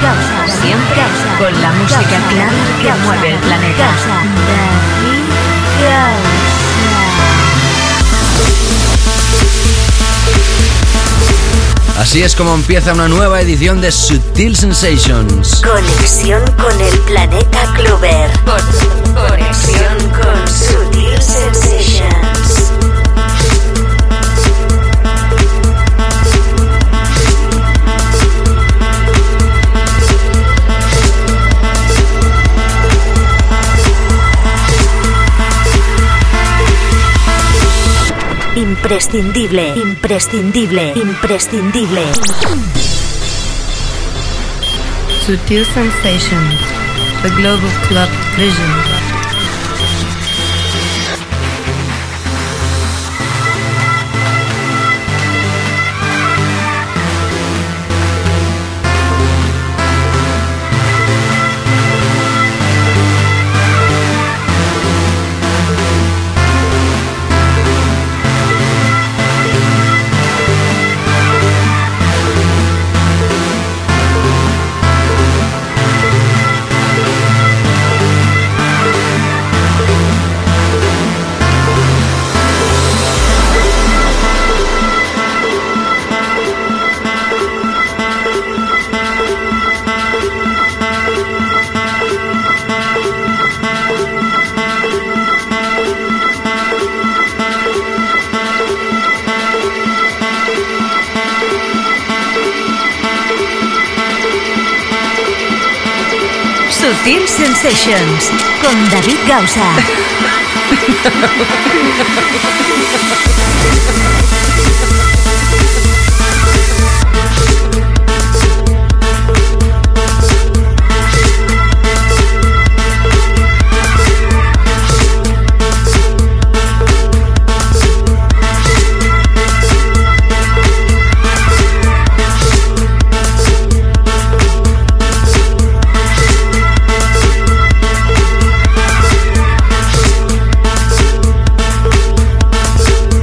Siempre con la música clara que mueve el planeta. Así es como empieza una nueva edición de Sutil Sensations. Conexión con el planeta Clover. Conexión con Sutil Sensations. Imprescindible, imprescindible, imprescindible. Sutil Sensations, the global club vision. Con David Gausa.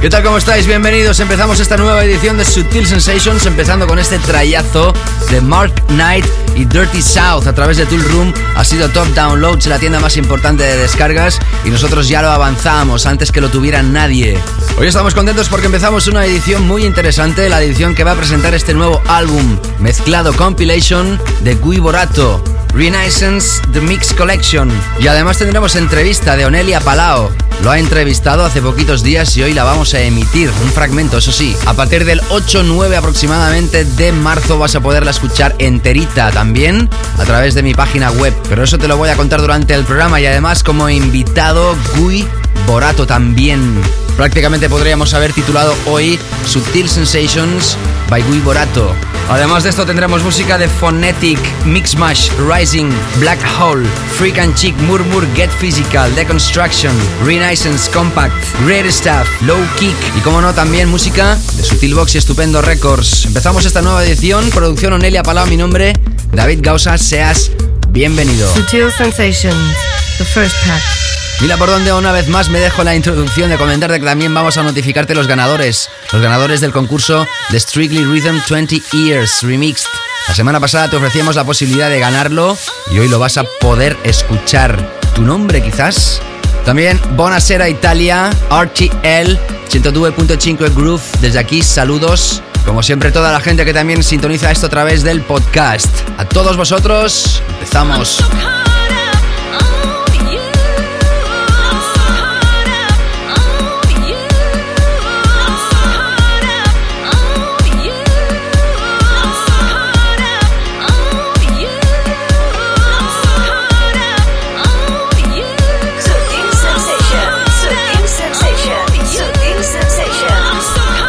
¿Qué tal? ¿Cómo estáis? Bienvenidos. Empezamos esta nueva edición de Sutil Sensations, empezando con este trayazo de Mark Knight y Dirty South a través de Tool Room. Ha sido top downloads, la tienda más importante de descargas, y nosotros ya lo avanzamos antes que lo tuviera nadie. Hoy estamos contentos porque empezamos una edición muy interesante, la edición que va a presentar este nuevo álbum, mezclado compilation de Gui Borato. Renaissance The Mix Collection. Y además tendremos entrevista de Onelia Palao. Lo ha entrevistado hace poquitos días y hoy la vamos a emitir. Un fragmento, eso sí. A partir del 8-9 aproximadamente de marzo vas a poderla escuchar enterita también a través de mi página web. Pero eso te lo voy a contar durante el programa y además como invitado Gui Borato también. Prácticamente podríamos haber titulado hoy Subtil Sensations by Gui Borato. Además de esto tendremos música de Phonetic, Mixmash, Rising, Black Hole, Freak and Chick, Murmur, Get Physical, Deconstruction, Renaissance, Compact, Great Stuff, Low Kick y como no también música de Sutil Box y Estupendo Records. Empezamos esta nueva edición, producción Onelia Palau, mi nombre, David Gausa, seas bienvenido. Sutil Sensations, the first pack. Mira por donde una vez más me dejo la introducción de comentarte que también vamos a notificarte los ganadores, los ganadores del concurso de Strictly Rhythm 20 Years Remixed. La semana pasada te ofrecíamos la posibilidad de ganarlo y hoy lo vas a poder escuchar. ¿Tu nombre quizás? También Bonasera Italia, RTL, 102.5 Groove. Desde aquí, saludos. Como siempre, toda la gente que también sintoniza esto a través del podcast. A todos vosotros, empezamos.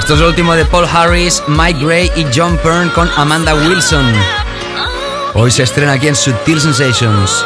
Esto es lo último de Paul Harris, Mike Gray y John Byrne con Amanda Wilson. Hoy se estrena aquí en Subtil Sensations.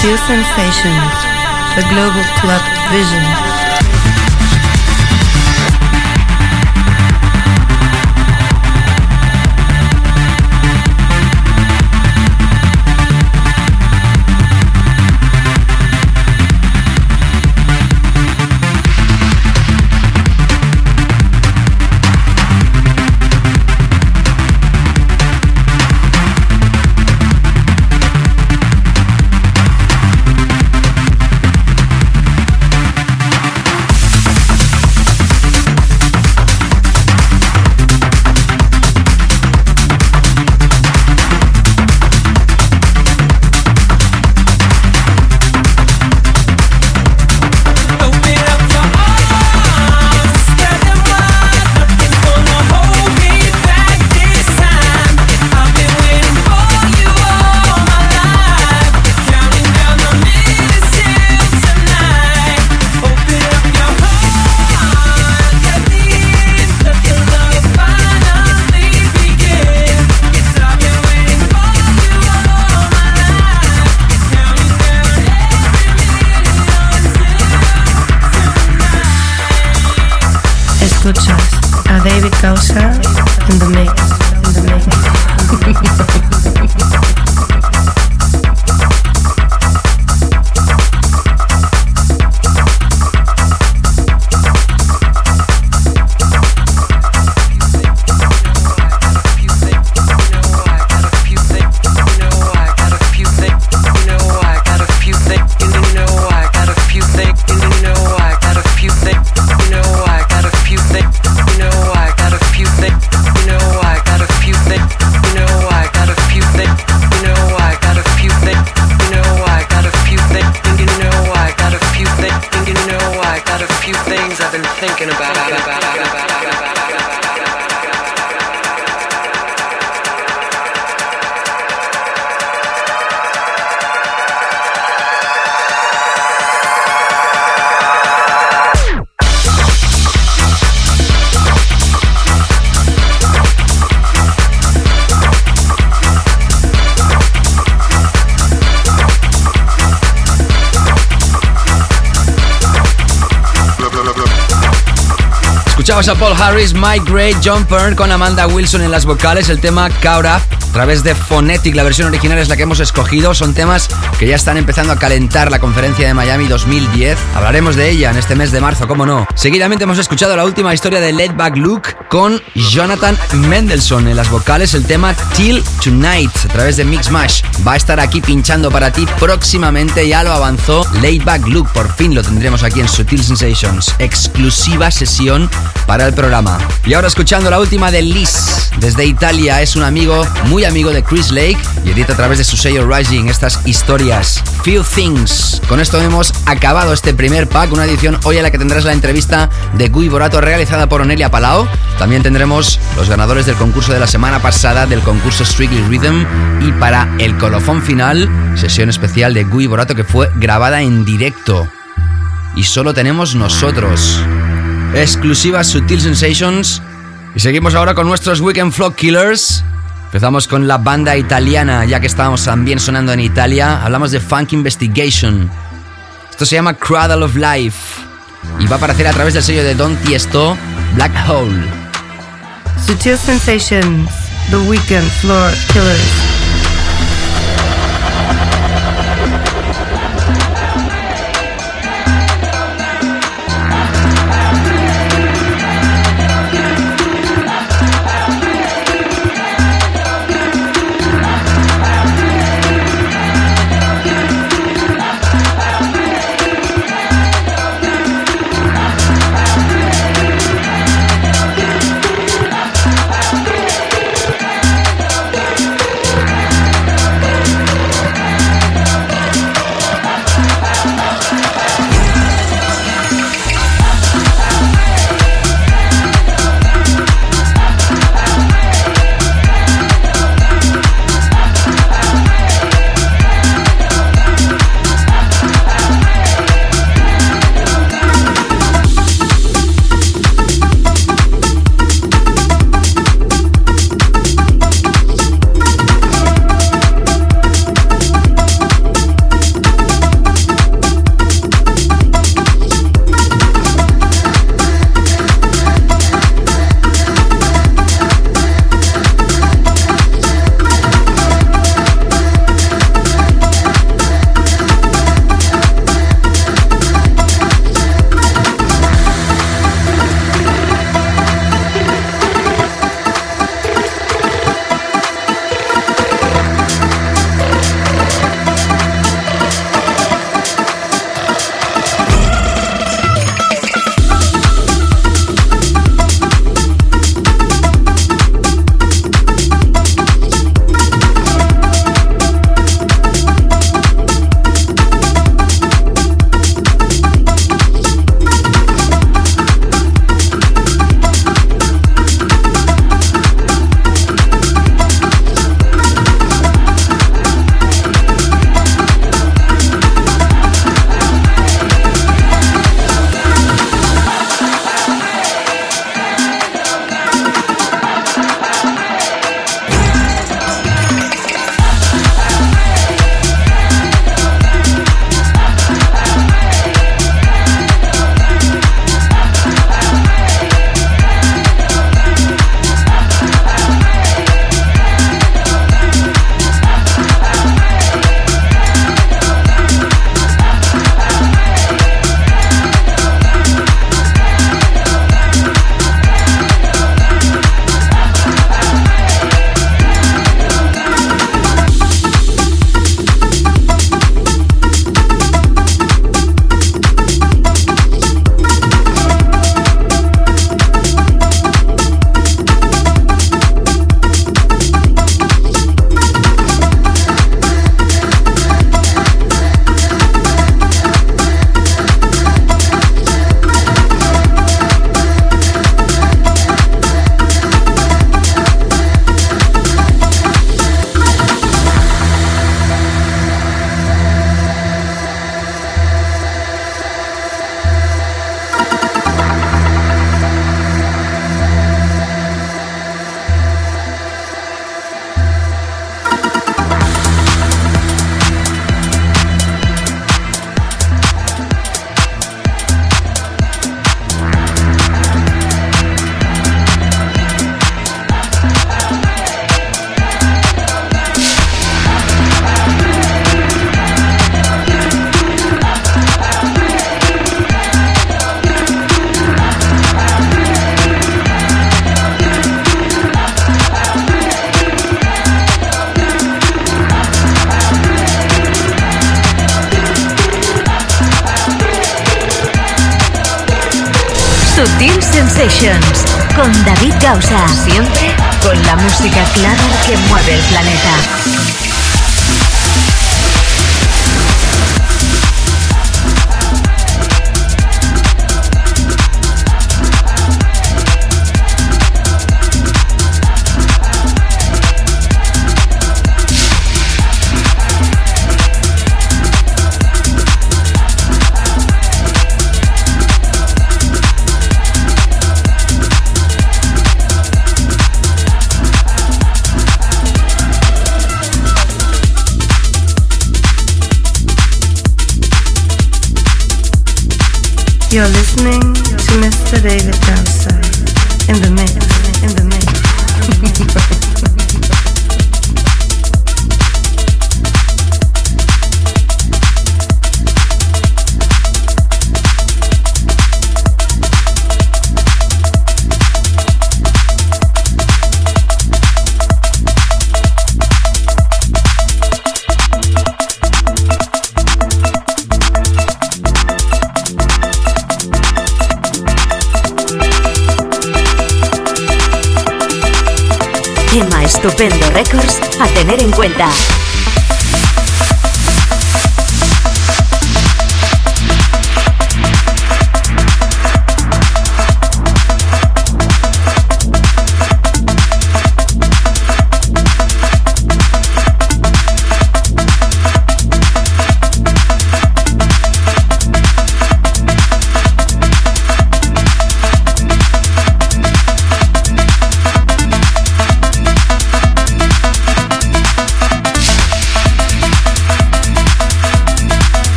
Sheer sensations, The global club vision. Paul Harris, Mike Gray, John Byrne con Amanda Wilson en las vocales, el tema Caught Up a través de Phonetic, la versión original es la que hemos escogido, son temas que ya están empezando a calentar la conferencia de Miami 2010, hablaremos de ella en este mes de marzo, cómo no. Seguidamente hemos escuchado la última historia de Let Back Luke con Jonathan Mendelssohn en las vocales, el tema Till Tonight a través de Mix Mash, va a estar aquí pinchando para ti próximamente, ya lo avanzó Laid Back Luke, por fin lo tendremos aquí en Sutil Sensations, exclusiva sesión para el programa. Y ahora escuchando la última de Liz, desde Italia, es un amigo, muy amigo de Chris Lake y edita a través de su sello Rising estas historias. Few Things. Con esto hemos acabado este primer pack, una edición hoy en la que tendrás la entrevista de Gui Borato realizada por Onelia Palao. También tendremos los ganadores del concurso de la semana pasada del concurso Strictly Rhythm y para el colofón final, sesión especial de Gui Borato que fue grabada en directo. Y solo tenemos nosotros exclusivas Sutil Sensations. Y seguimos ahora con nuestros Weekend Flock Killers. Empezamos con la banda italiana, ya que estábamos también sonando en Italia. Hablamos de Funk Investigation. Esto se llama Cradle of Life. Y va a aparecer a través del sello de Don Tiesto, Black Hole. Sutil Sensations, The Weekend Floor Killers.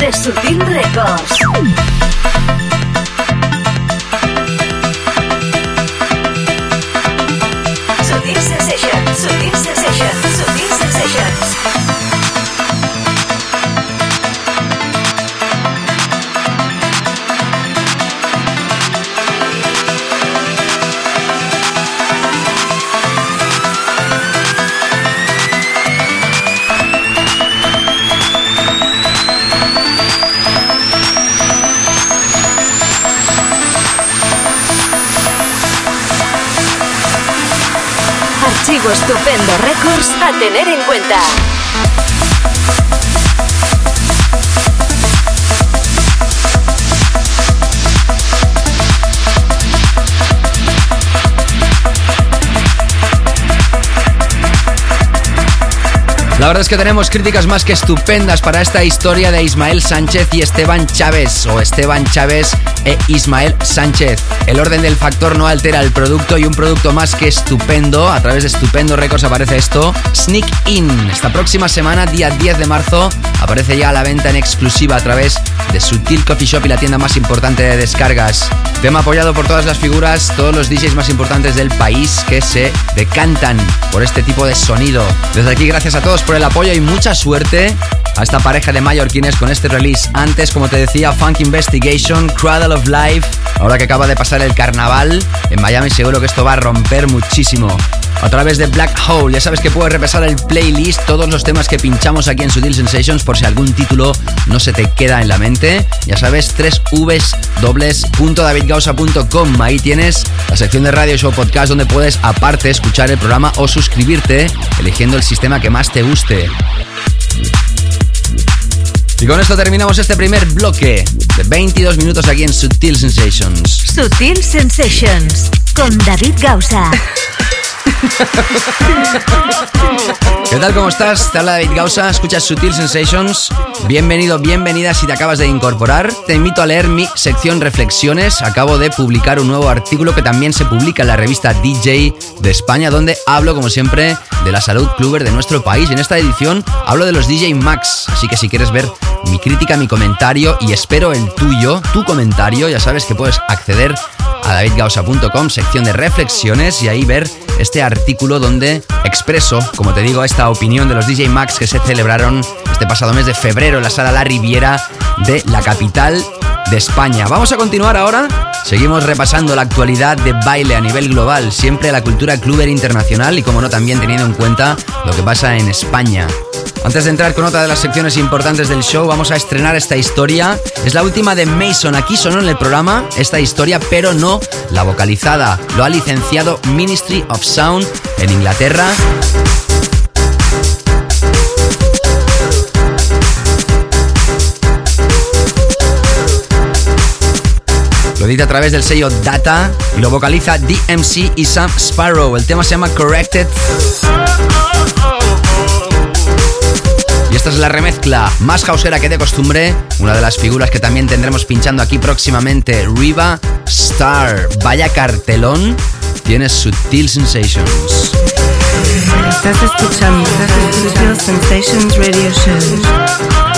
de Sutil Records. Estupendo Records a tener en cuenta. La verdad es que tenemos críticas más que estupendas para esta historia de Ismael Sánchez y Esteban Chávez, o Esteban Chávez e Ismael Sánchez. El orden del factor no altera el producto y un producto más que estupendo. A través de Estupendo Records aparece esto. Sneak In. Esta próxima semana, día 10 de marzo, aparece ya a la venta en exclusiva a través de Sutil Coffee Shop y la tienda más importante de descargas. Tema apoyado por todas las figuras, todos los DJs más importantes del país que se decantan por este tipo de sonido. Desde aquí, gracias a todos por el apoyo y mucha suerte a esta pareja de mallorquines con este release. Antes, como te decía, Funk Investigation, Cradle of Life. Ahora que acaba de pasar el carnaval, en Miami seguro que esto va a romper muchísimo. A través de Black Hole, ya sabes que puedes repasar el playlist, todos los temas que pinchamos aquí en Sutil Sensations por si algún título no se te queda en la mente. Ya sabes, tres Vs dobles Ahí tienes la sección de radio show podcast donde puedes aparte escuchar el programa o suscribirte eligiendo el sistema que más te guste. Y con esto terminamos este primer bloque de 22 minutos aquí en Sutil Sensations. Sutil Sensations con David Gausa. ¿Qué tal? ¿Cómo estás? Te habla David Gausa, escuchas Sutil Sensations. Bienvenido, bienvenida si te acabas de incorporar. Te invito a leer mi sección Reflexiones. Acabo de publicar un nuevo artículo que también se publica en la revista DJ de España, donde hablo, como siempre, de la salud cluber de nuestro país. En esta edición hablo de los DJ Max. Así que si quieres ver mi crítica, mi comentario y espero el tuyo, tu comentario, ya sabes que puedes acceder a davidgausa.com, sección de reflexiones y ahí ver este artículo donde expreso, como te digo, esta opinión de los DJ Max que se celebraron este pasado mes de febrero en la sala La Riviera de la capital de España. Vamos a continuar ahora. Seguimos repasando la actualidad de baile a nivel global, siempre la cultura cluber internacional y como no también teniendo en cuenta lo que pasa en España. Antes de entrar con otra de las secciones importantes del show, vamos a estrenar esta historia. Es la última de Mason. Aquí sonó en el programa esta historia, pero no la vocalizada. Lo ha licenciado Ministry of Sound en Inglaterra. A través del sello Data y lo vocaliza DMC y Sam Sparrow. El tema se llama Corrected. Y esta es la remezcla más hausera que de costumbre. Una de las figuras que también tendremos pinchando aquí próximamente, Riva Star. Vaya cartelón. Tienes Sutil Sensations. Estás escuchando Sutil Sensations Radio Show.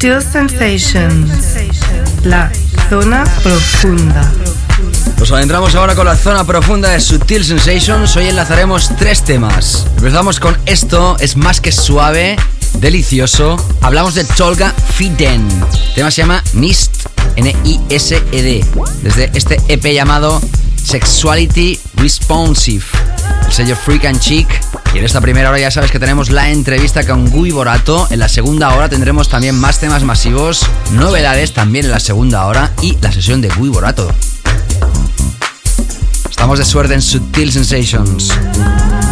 Sutil Sensations. La zona profunda. Nos adentramos ahora con la zona profunda de Sutil Sensations. Hoy enlazaremos tres temas. Empezamos con esto, es más que suave, delicioso. Hablamos de Tolga Fiden. El tema se llama Mist, N-I-S-E-D. Desde este EP llamado Sexuality Responsive. El sello Freak and Chic Y en esta primera hora ya sabes que tenemos la entrevista con Gui Borato. En la segunda hora tendremos también más temas masivos, novedades también en la segunda hora y la sesión de Gui Borato. Estamos de suerte en Sensations. Sensations.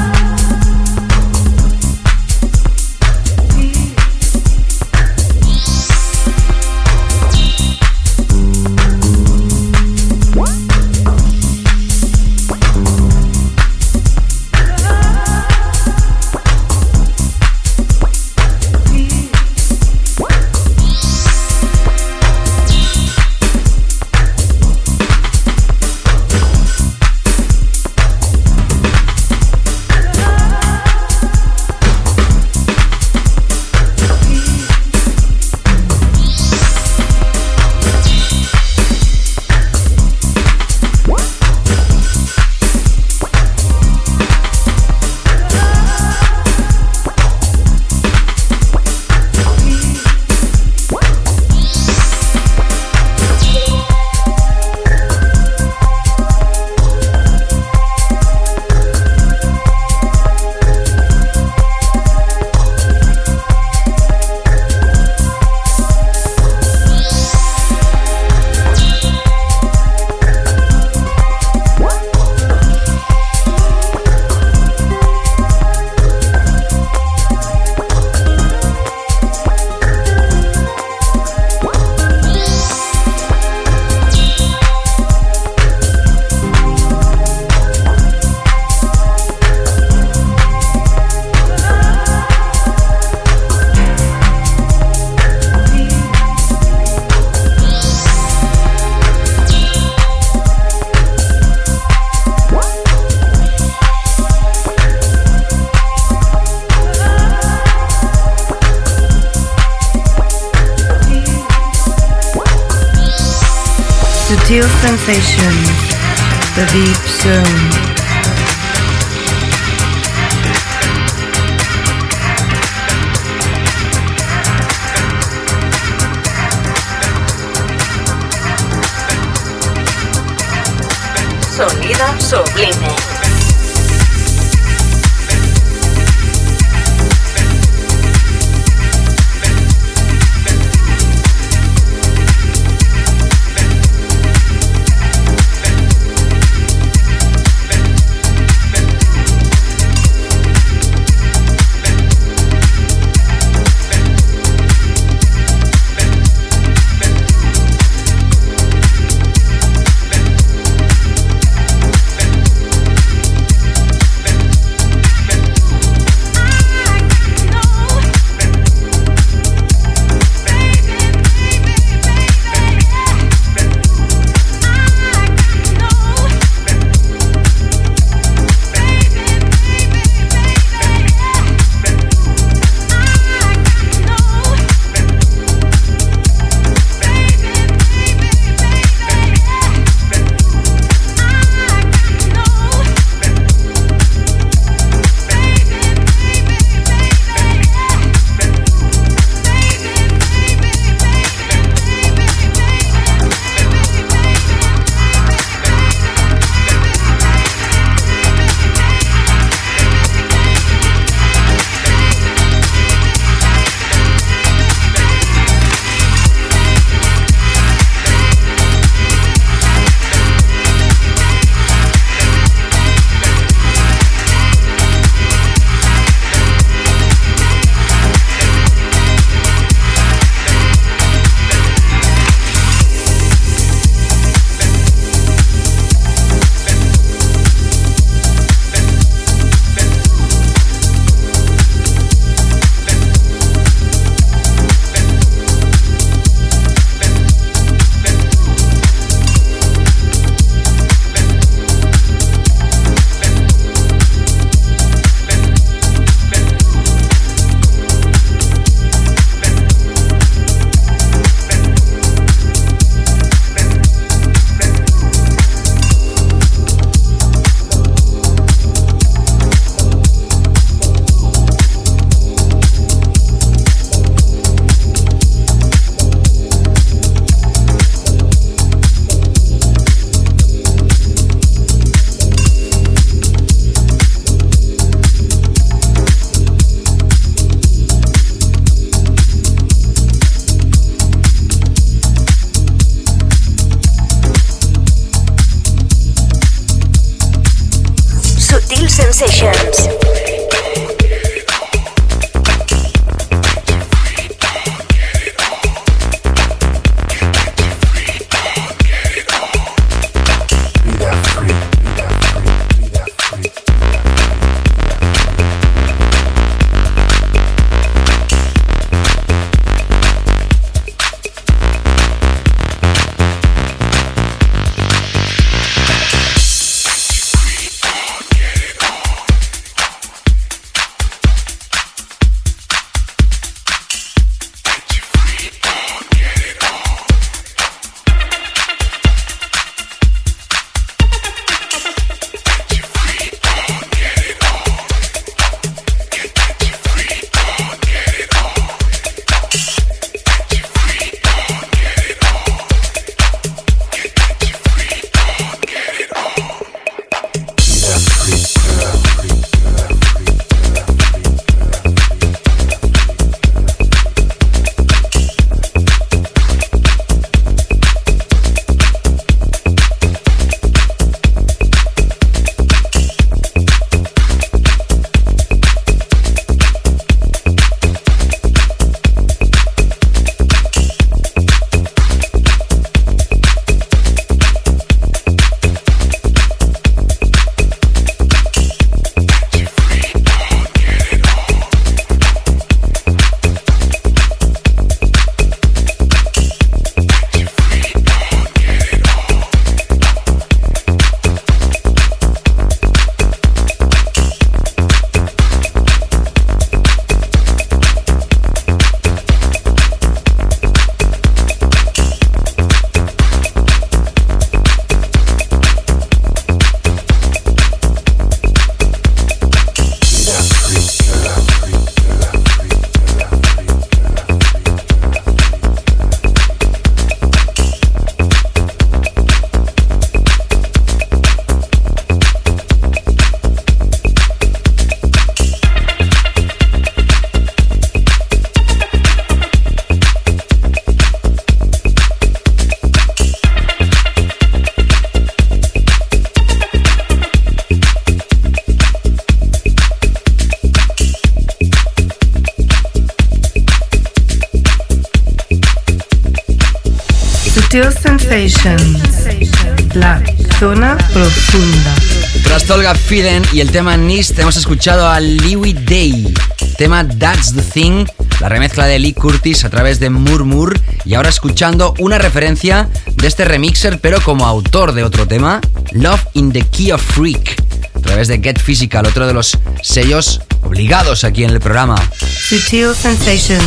Tolga Fiden y el tema Nist, hemos escuchado a Louis Day. Tema That's the Thing, la remezcla de Lee Curtis a través de Murmur. Y ahora escuchando una referencia de este remixer, pero como autor de otro tema, Love in the Key of Freak, a través de Get Physical, otro de los sellos obligados aquí en el programa. Sutil Sensations.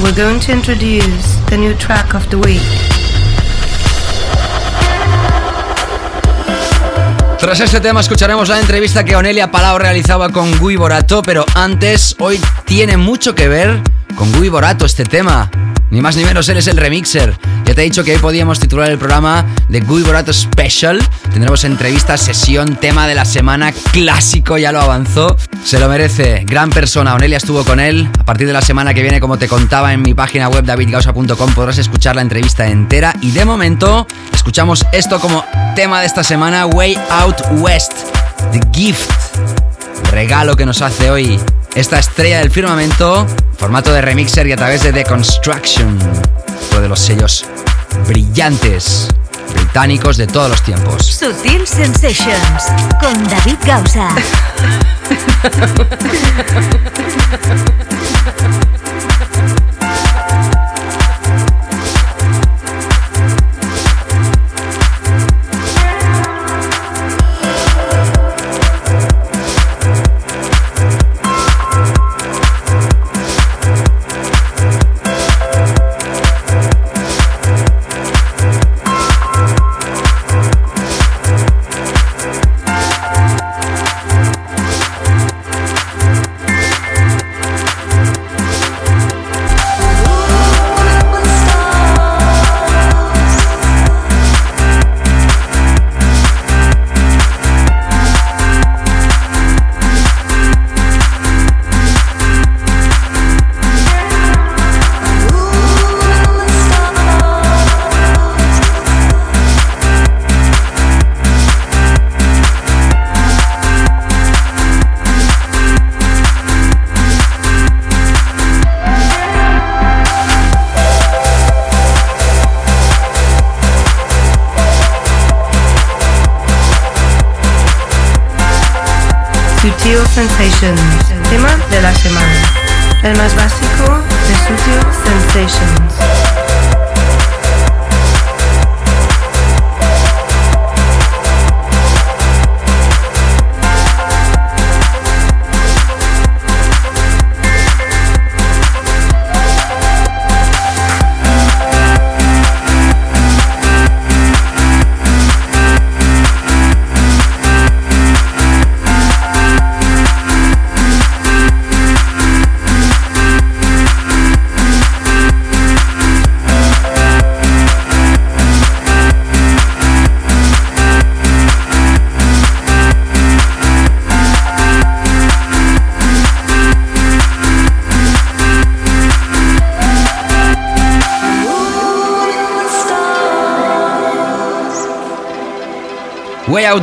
We're going to introduce the new track of the week. Tras este tema escucharemos la entrevista que Onelia Palau realizaba con Gui Borato, pero antes, hoy tiene mucho que ver con Gui Borato este tema. Ni más ni menos, él es el remixer. Ya te he dicho que hoy podíamos titular el programa de Gui Borato Special. Tendremos entrevista, sesión, tema de la semana, clásico, ya lo avanzó. Se lo merece, gran persona. Onelia estuvo con él. A partir de la semana que viene, como te contaba en mi página web davidgausa.com, podrás escuchar la entrevista entera. Y de momento, escuchamos esto como tema de esta semana, Way Out West, The Gift. regalo que nos hace hoy esta estrella del firmamento, formato de remixer y a través de The Construction, uno de los sellos brillantes británicos de todos los tiempos. Sutil Sensations con David Gausa.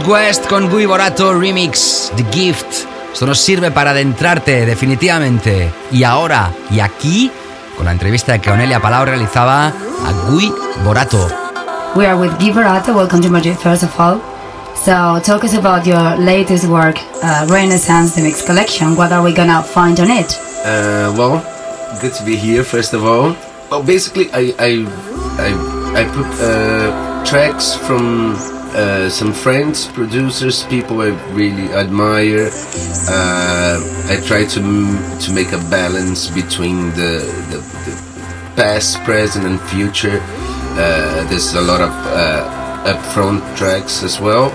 West con Gui Borato Remix, The Gift. Esto nos sirve para adentrarte definitivamente. Y ahora, y aquí, con la entrevista que Onelia Palau realizaba a Gui Borato. We are with Guy Borato. Welcome to Madrid, first of all. So, talk us about your latest work, uh, Renaissance The Mix Collection. What are we gonna find on it? Uh, well, good to be here. First of all, well, basically, I I I, I put uh, tracks from uh, some friends, producers, people I really admire. Uh, I try to to make a balance between the, the, the past, present, and future. Uh, there's a lot of uh, upfront tracks as well.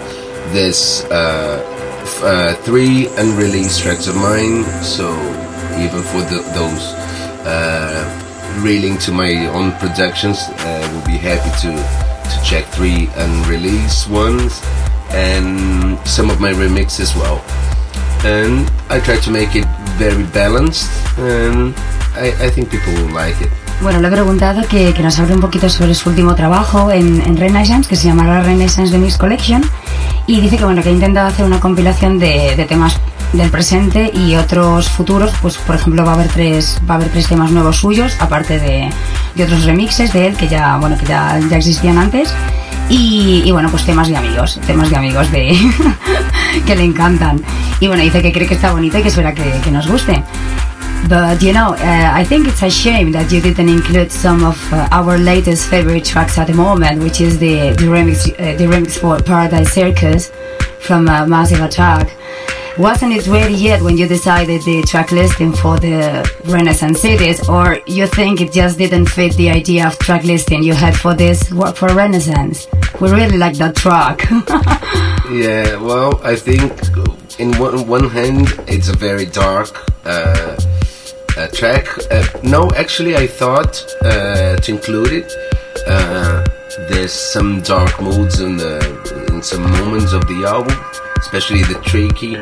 There's uh, three unreleased tracks of mine, so even for the, those reeling to my own productions, I will be happy to check three unreleased ones and some of my remix as well. And I try to make it very balanced and I, I think people will like it. Bueno, le he preguntado que, que nos hable un poquito sobre su último trabajo en, en Renaissance, que se llamará Renaissance The Mix Collection, y dice que bueno que ha intentado hacer una compilación de, de temas del presente y otros futuros, pues por ejemplo va a haber tres, va a haber tres temas nuevos suyos, aparte de, de otros remixes de él que ya, bueno, que ya, ya existían antes. Y, y, bueno, pues temas de amigos, temas de amigos de que le encantan. Y bueno, dice que cree que está bonito y que espera que, que nos guste. But you know, uh, I think it's a shame that you didn't include some of uh, our latest favorite tracks at the moment, which is the, the remix, uh, the remix for Paradise Circus from uh, Massive Attack. Wasn't it ready yet when you decided the track listing for the Renaissance cities, or you think it just didn't fit the idea of track listing you had for this work for Renaissance? We really like that track. yeah, well, I think in one, one hand it's a very dark uh, uh, track. Uh, no, actually, I thought uh, to include it. Uh, there's some dark moods in the in some moments of the album, especially the tricky.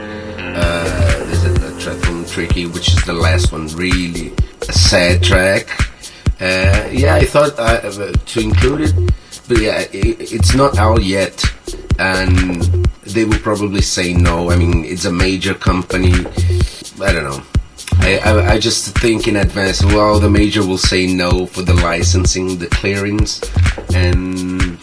Uh, there's a, a, track from Tricky, which is the last one, really a sad track. Uh, yeah, I thought uh, to include it, but yeah, it, it's not out yet, and they will probably say no. I mean, it's a major company. I don't know. I, I, I, just think in advance, well, the major will say no for the licensing, the clearance, and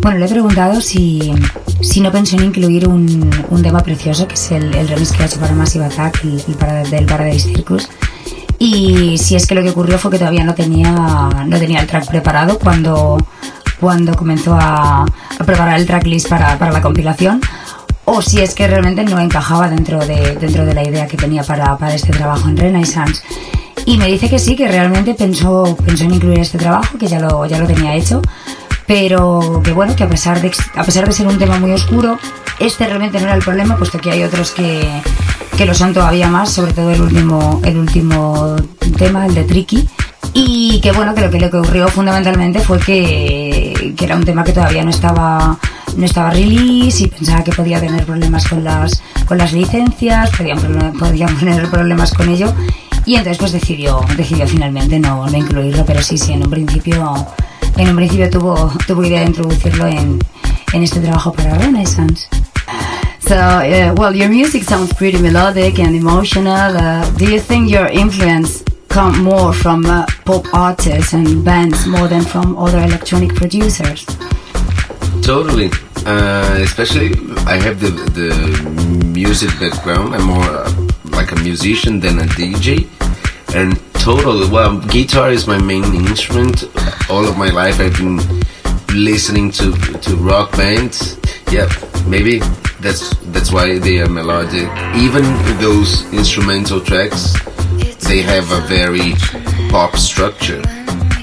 Bueno, le he preguntado si, si no pensó en incluir un, un tema precioso, que es el, el remix que ha hecho para Massive Attack, el, el para, del Paradise Circus. Y si es que lo que ocurrió fue que todavía no tenía, no tenía el track preparado cuando, cuando comenzó a, a preparar el tracklist para, para la compilación o si es que realmente no encajaba dentro de, dentro de la idea que tenía para, para este trabajo en Renaissance. Y me dice que sí, que realmente pensó, pensó en incluir este trabajo, que ya lo, ya lo tenía hecho, pero que bueno, que a pesar, de, a pesar de ser un tema muy oscuro, este realmente no era el problema, puesto que hay otros que, que lo son todavía más, sobre todo el último, el último tema, el de Tricky. Y que bueno, que lo que le ocurrió fundamentalmente fue que, que era un tema que todavía no estaba no estaba release y pensaba que podía tener problemas con las, con las licencias, podían, podían tener problemas con ello y entonces pues decidió, decidió finalmente no, no incluirlo, pero sí, sí, en un principio, en un principio tuvo, tuvo idea de introducirlo en, en este trabajo para Renaissance. So, uh, well, your music sounds pretty melodic and emotional. Uh, do you think your influence come more from uh, pop artists and bands more than from other electronic producers? Totally. Uh, especially, I have the the music background. I'm more uh, like a musician than a DJ. And total, well, guitar is my main instrument. All of my life, I've been listening to to rock bands. Yeah, maybe that's that's why they are melodic. Even those instrumental tracks, they have a very pop structure.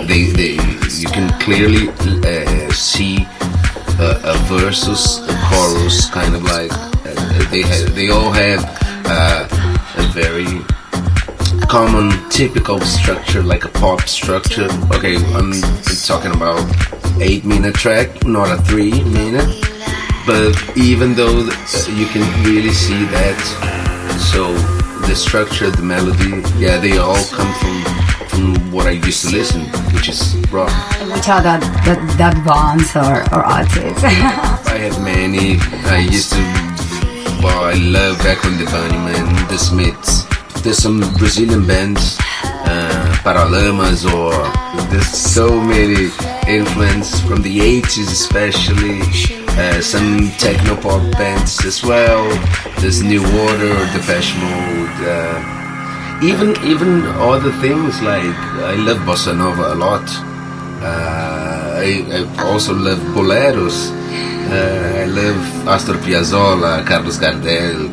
They they you can clearly uh, see a, a versus, a chorus, kind of like uh, they have, they all have uh, a very common, typical structure, like a pop structure. Okay, I'm talking about eight minute track, not a three minute. But even though you can really see that, so the structure, the melody, yeah, they all come from from what I used to listen, which is rock. Which are that, that, that bands or, or artists? I have many. I used to. Well, I love back when the Bunnymen, the Smiths. There's some Brazilian bands, uh, Paralamas, or there's so many influence from the 80s, especially. Uh, some techno pop bands as well. There's New Order, Depeche Mode. Uh, even even other things like I love bossa nova a lot. Uh, I, I also love boleros. Uh, I love Astor Piazzolla, Carlos Gardel.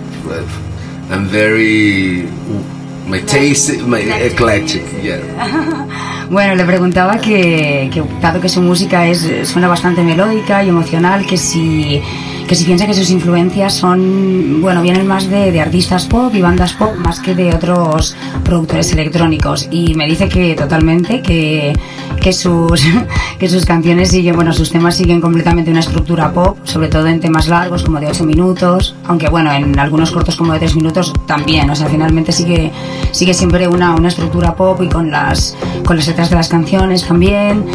I'm very my taste, my eclectic. Yeah. Bueno, le preguntaba que, que dado que su música es suena bastante melódica y emocional, que si que si piensa que sus influencias son, bueno, vienen más de, de, artistas pop y bandas pop más que de otros productores electrónicos. Y me dice que totalmente, que, que, sus, que sus canciones siguen, bueno, sus temas siguen completamente una estructura pop, sobre todo en temas largos como de 8 minutos, aunque bueno, en algunos cortos como de 3 minutos también, o sea, finalmente sigue, sigue siempre una, una estructura pop y con las, con las letras de las canciones también.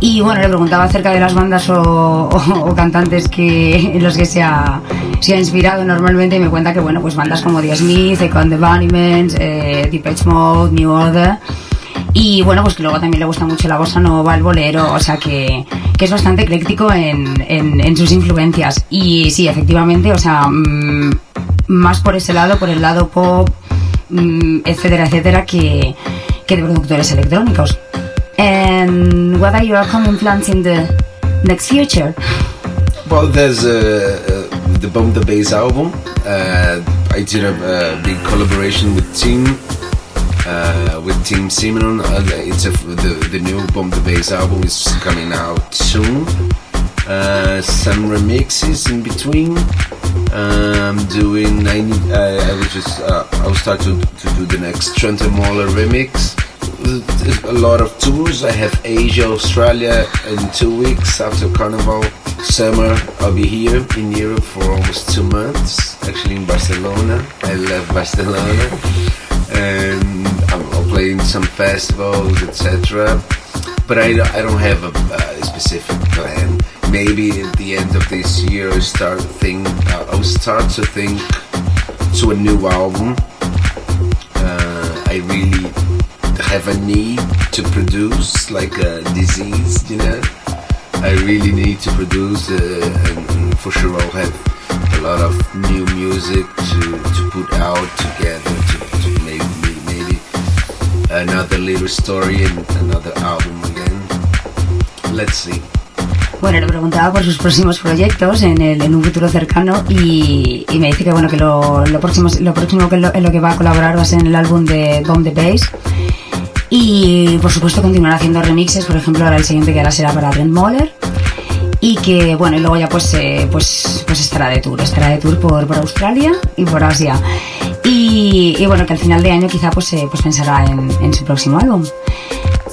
Y bueno, le preguntaba acerca de las bandas o, o, o cantantes que, en los que se ha, se ha, inspirado normalmente y me cuenta que bueno, pues bandas como The Smith, The Con The Bunnymen, eh, Depeche Mode, New Order. Y bueno, pues que luego también le gusta mucho la bossa nova, el bolero, o sea que, que es bastante ecléctico en, en, sus influencias. Y sí, efectivamente, o sea, mmm, más por ese lado, por el lado pop, mmm, etcétera, etcétera, que, que de productores electrónicos. and what are your common plans in the next future? Well, there's uh, uh, the Bomb the Bass album. Uh, I did a, a, big collaboration with Team uh, with Team Simonon. Uh, it's a, the the new Bomb the Bass album is coming out soon. Uh, some remixes in between. I'm doing. I need. I will just. I will start to, to do the next Trent Moller remix a lot of tours. I have Asia, Australia in two weeks after Carnival. Summer, I'll be here in Europe for almost two months. Actually, in Barcelona. I love Barcelona, and Playing some festivals, etc. But I, I don't have a, a, specific plan. Maybe at the end of this year, I start think. I'll start to think to a new album. Uh, I really have a need to produce like a disease, you know. I really need to produce, uh, and for sure I'll have a lot of new music to, to put out together to, to maybe another little story and another album again. Let's see. Bueno, le preguntaba por sus próximos proyectos en, el, en un futuro cercano y, y, me dice que bueno que lo, lo próximo, lo próximo que lo, en lo que va a colaborar va a ser en el álbum de Bomb the Bass y por supuesto continuar haciendo remixes, por ejemplo ahora el siguiente que hará será para Brent Moller y que bueno y luego ya pues eh, pues pues estará de tour estará de tour por, por Australia y por Asia y, bueno que al final de año quizá pues eh, pues pensará en, su próximo álbum.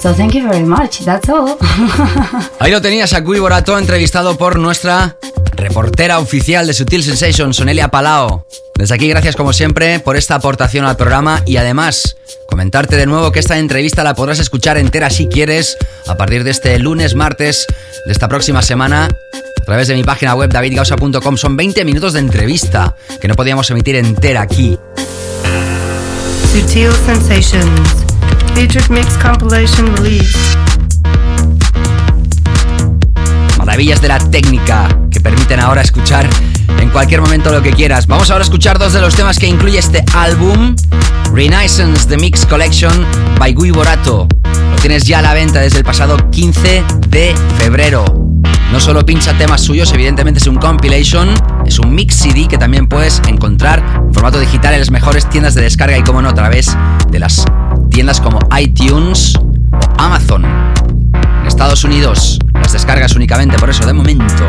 So thank you very much. That's all. Ahí lo tenías a Cui Borato entrevistado por nuestra reportera oficial de Sutil Sensation Sonelia Palao desde aquí gracias como siempre por esta aportación al programa y además Comentarte de nuevo que esta entrevista la podrás escuchar entera si quieres a partir de este lunes, martes de esta próxima semana a través de mi página web davidgausa.com. Son 20 minutos de entrevista que no podíamos emitir entera aquí. Sutil Sensations Mix Release de la técnica que permiten ahora escuchar en cualquier momento lo que quieras. Vamos ahora a escuchar dos de los temas que incluye este álbum, Renaissance The Mix Collection by Gui Borato. Lo tienes ya a la venta desde el pasado 15 de febrero. No solo pincha temas suyos, evidentemente es un compilation, es un mix CD que también puedes encontrar en formato digital en las mejores tiendas de descarga y como no a través de las tiendas como iTunes o Amazon. Estados Unidos las descargas únicamente, por eso de momento.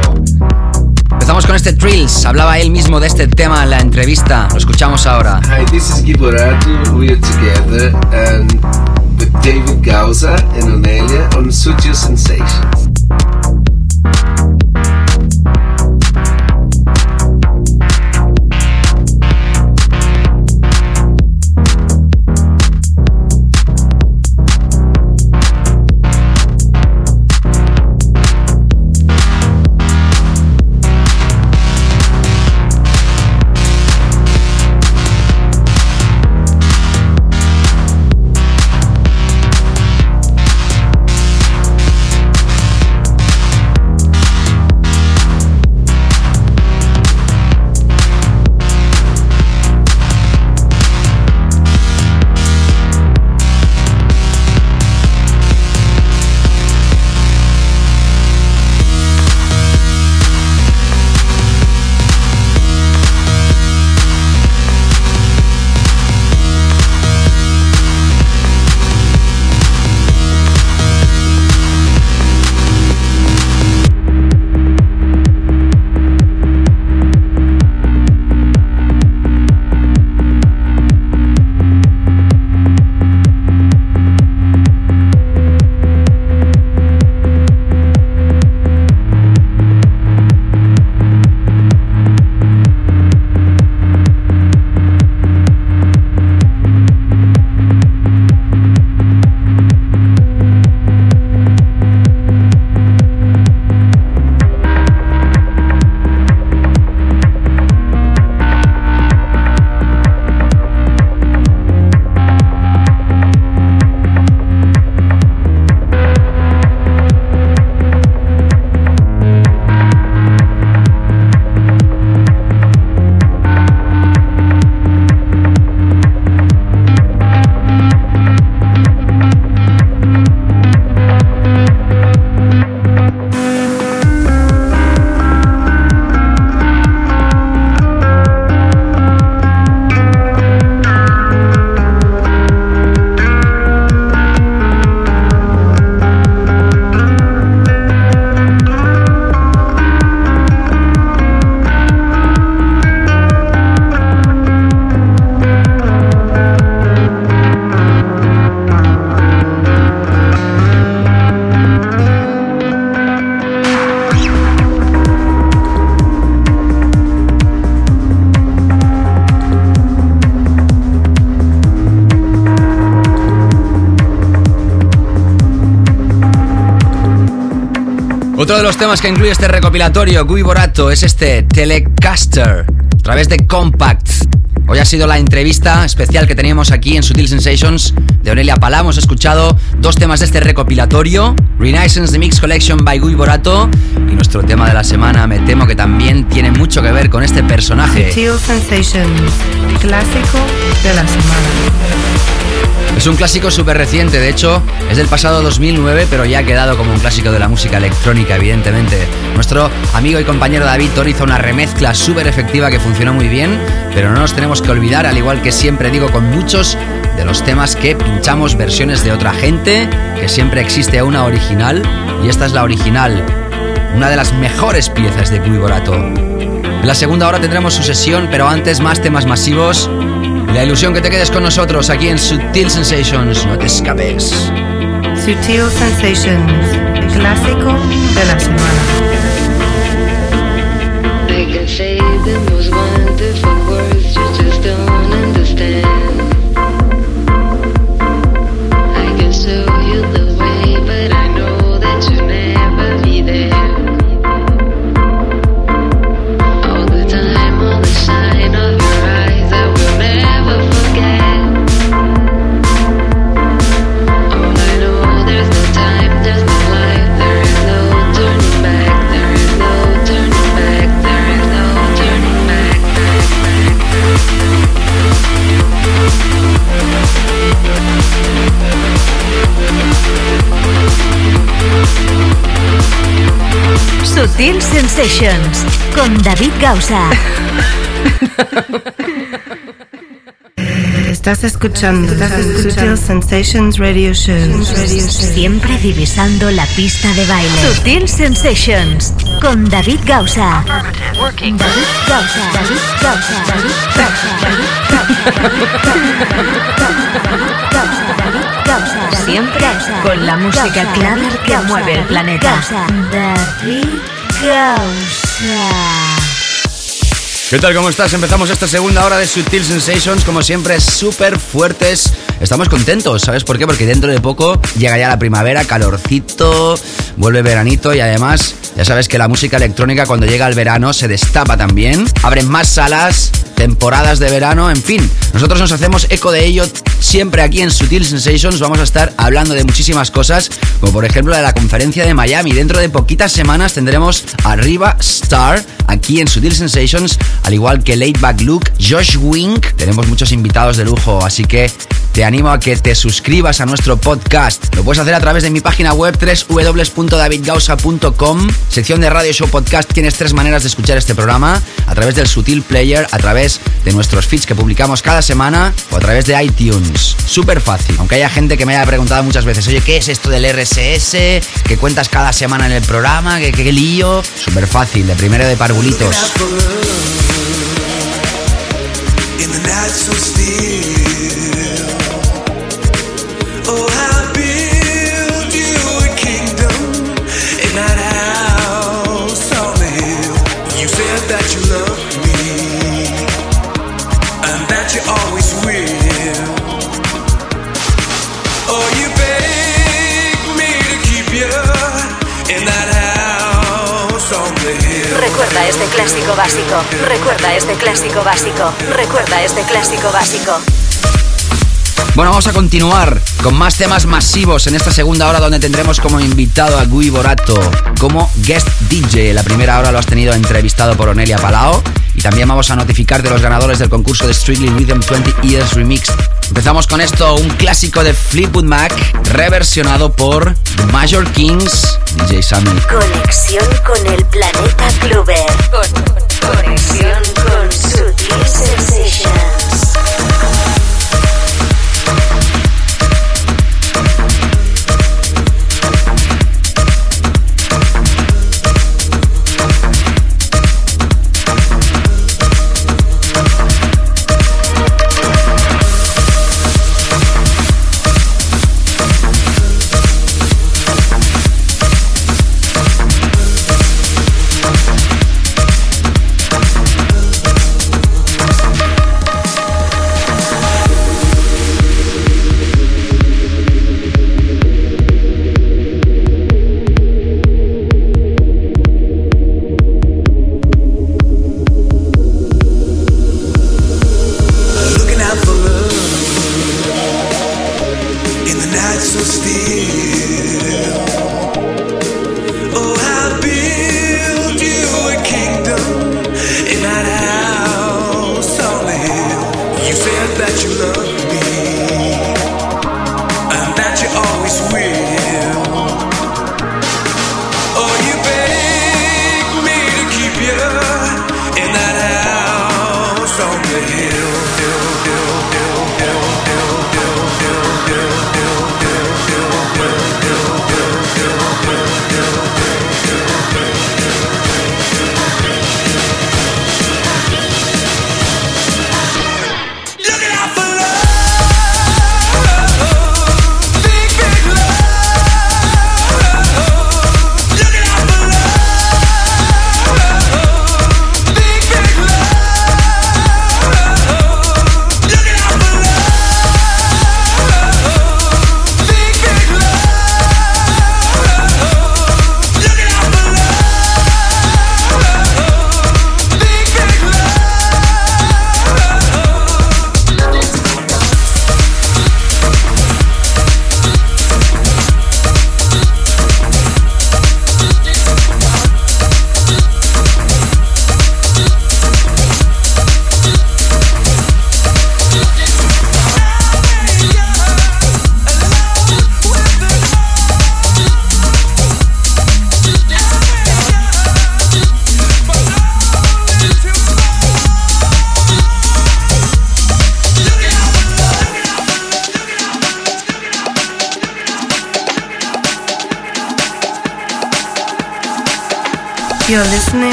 Empezamos con este Trills, hablaba él mismo de este tema en la entrevista, lo escuchamos ahora. Hi, this is Giborato. We are together and with David Gausa and Onelia on Sutil Sensations. De los temas que incluye este recopilatorio, Gui Borato, es este Telecaster, a través de Compact. Hoy ha sido la entrevista especial que teníamos aquí en Sutil Sensations de Onelia Palam. Hemos escuchado dos temas de este recopilatorio, Renaissance The Mix Collection by Gui Borato y nuestro tema de la semana, me temo que también tiene mucho que ver con este personaje. Sutil Sensations, clásico de la semana. Es un clásico súper reciente, de hecho, es del pasado 2009, pero ya ha quedado como un clásico de la música electrónica, evidentemente. Nuestro amigo y compañero David Thor hizo una remezcla súper efectiva que funcionó muy bien, pero no nos tenemos que olvidar, al igual que siempre digo con muchos de los temas que pinchamos versiones de otra gente, que siempre existe una original, y esta es la original, una de las mejores piezas de Cui Borato. En la segunda hora tendremos su sesión, pero antes más temas masivos la ilusión que te quedes con nosotros aquí en Sutil Sensations. No te escapes. Sutil Sensations, clásico de la semana. Sutil Sensations con David Gausa. Estás escuchando, estás escuchando Sensations Radio Show. Siempre divisando la pista de baile. Sutil Sensations con David Gausa. David Gausa. David Gausa. David Gausa. Siempre con la música clara que mueve el planeta. David. ¿Qué tal? ¿Cómo estás? Empezamos esta segunda hora de Sutil Sensations, como siempre, súper fuertes. Estamos contentos, ¿sabes por qué? Porque dentro de poco llega ya la primavera, calorcito, vuelve veranito y además, ya sabes que la música electrónica cuando llega el verano se destapa también. Abren más salas, temporadas de verano, en fin. Nosotros nos hacemos eco de ello siempre aquí en Sutil Sensations. Vamos a estar hablando de muchísimas cosas, como por ejemplo de la conferencia de Miami. Dentro de poquitas semanas tendremos arriba Star aquí en Sutil Sensations, al igual que Late Back Luke, Josh Wink. Tenemos muchos invitados de lujo, así que te animo a que te suscribas a nuestro podcast. Lo puedes hacer a través de mi página web www.davidgausa.com, sección de Radio Show Podcast. Tienes tres maneras de escuchar este programa: a través del Sutil Player, a través de nuestros feeds que publicamos cada semana o a través de iTunes. Súper fácil. Aunque haya gente que me haya preguntado muchas veces, oye, ¿qué es esto del RSS? ¿Qué cuentas cada semana en el programa? ¿Qué, qué lío? Súper fácil, de primero de parvulitos. Recuerda este clásico básico. Recuerda este clásico básico. Recuerda este clásico básico. Bueno, vamos a continuar con más temas masivos en esta segunda hora donde tendremos como invitado a Gui Borato como guest DJ. La primera hora lo has tenido entrevistado por Onelia Palao y también vamos a notificar de los ganadores del concurso de Strictly Rhythm 20 Years Remix. Empezamos con esto, un clásico de Fleetwood Mac reversionado por The Major Kings, DJ Sammy. Conexión con el planeta Clover. conexión con Sutil Sensations. Still.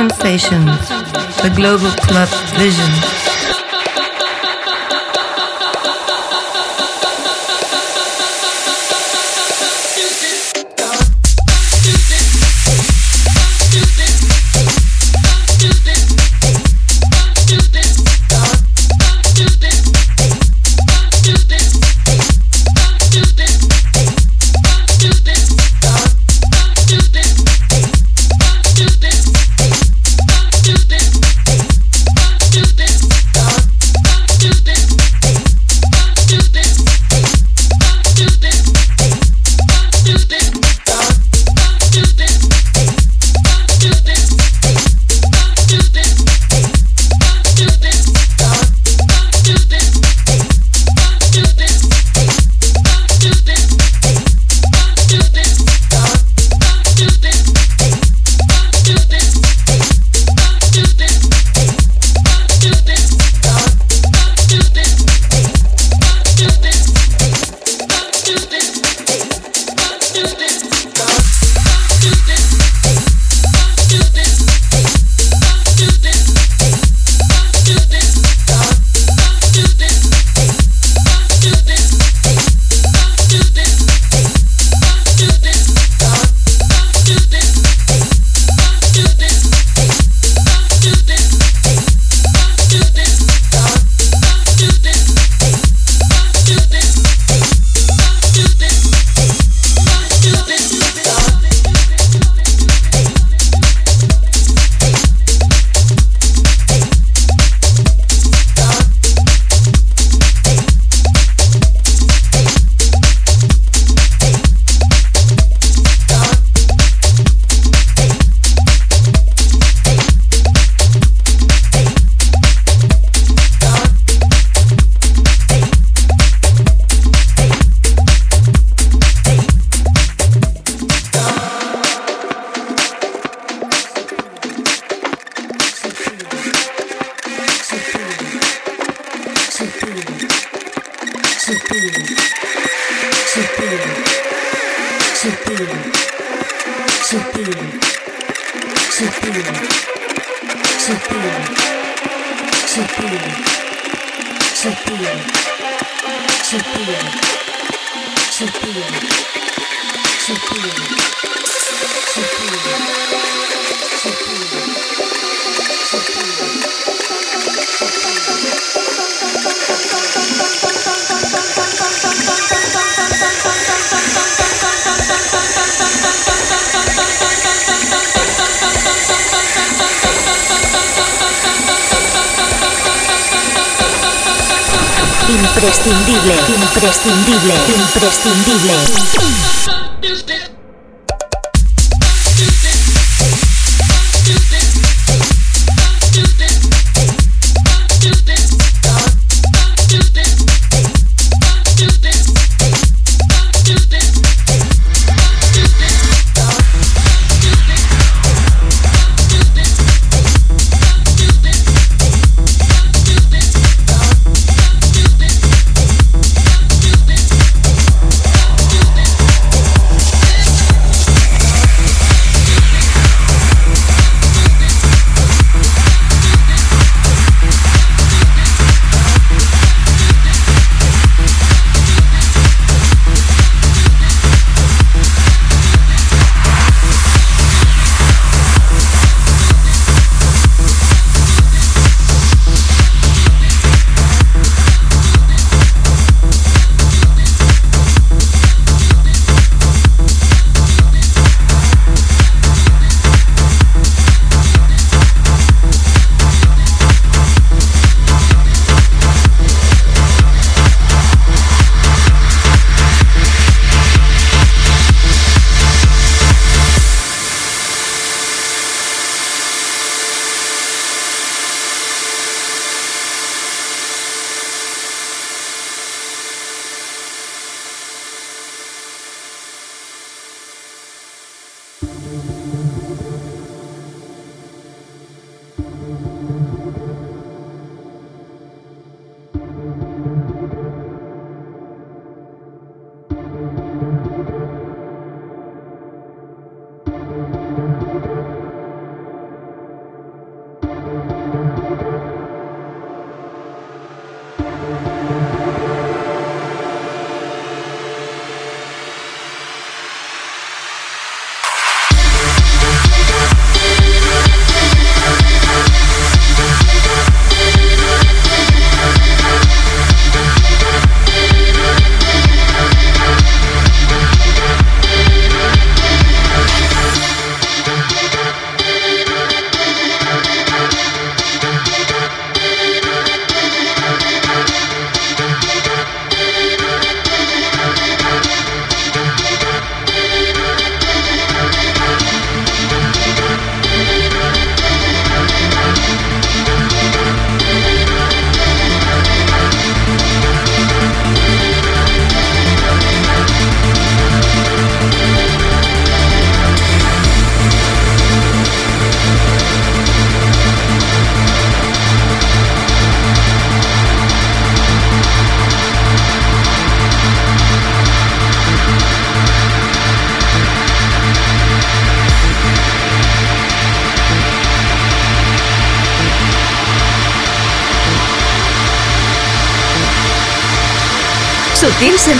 Sensations, the global club vision.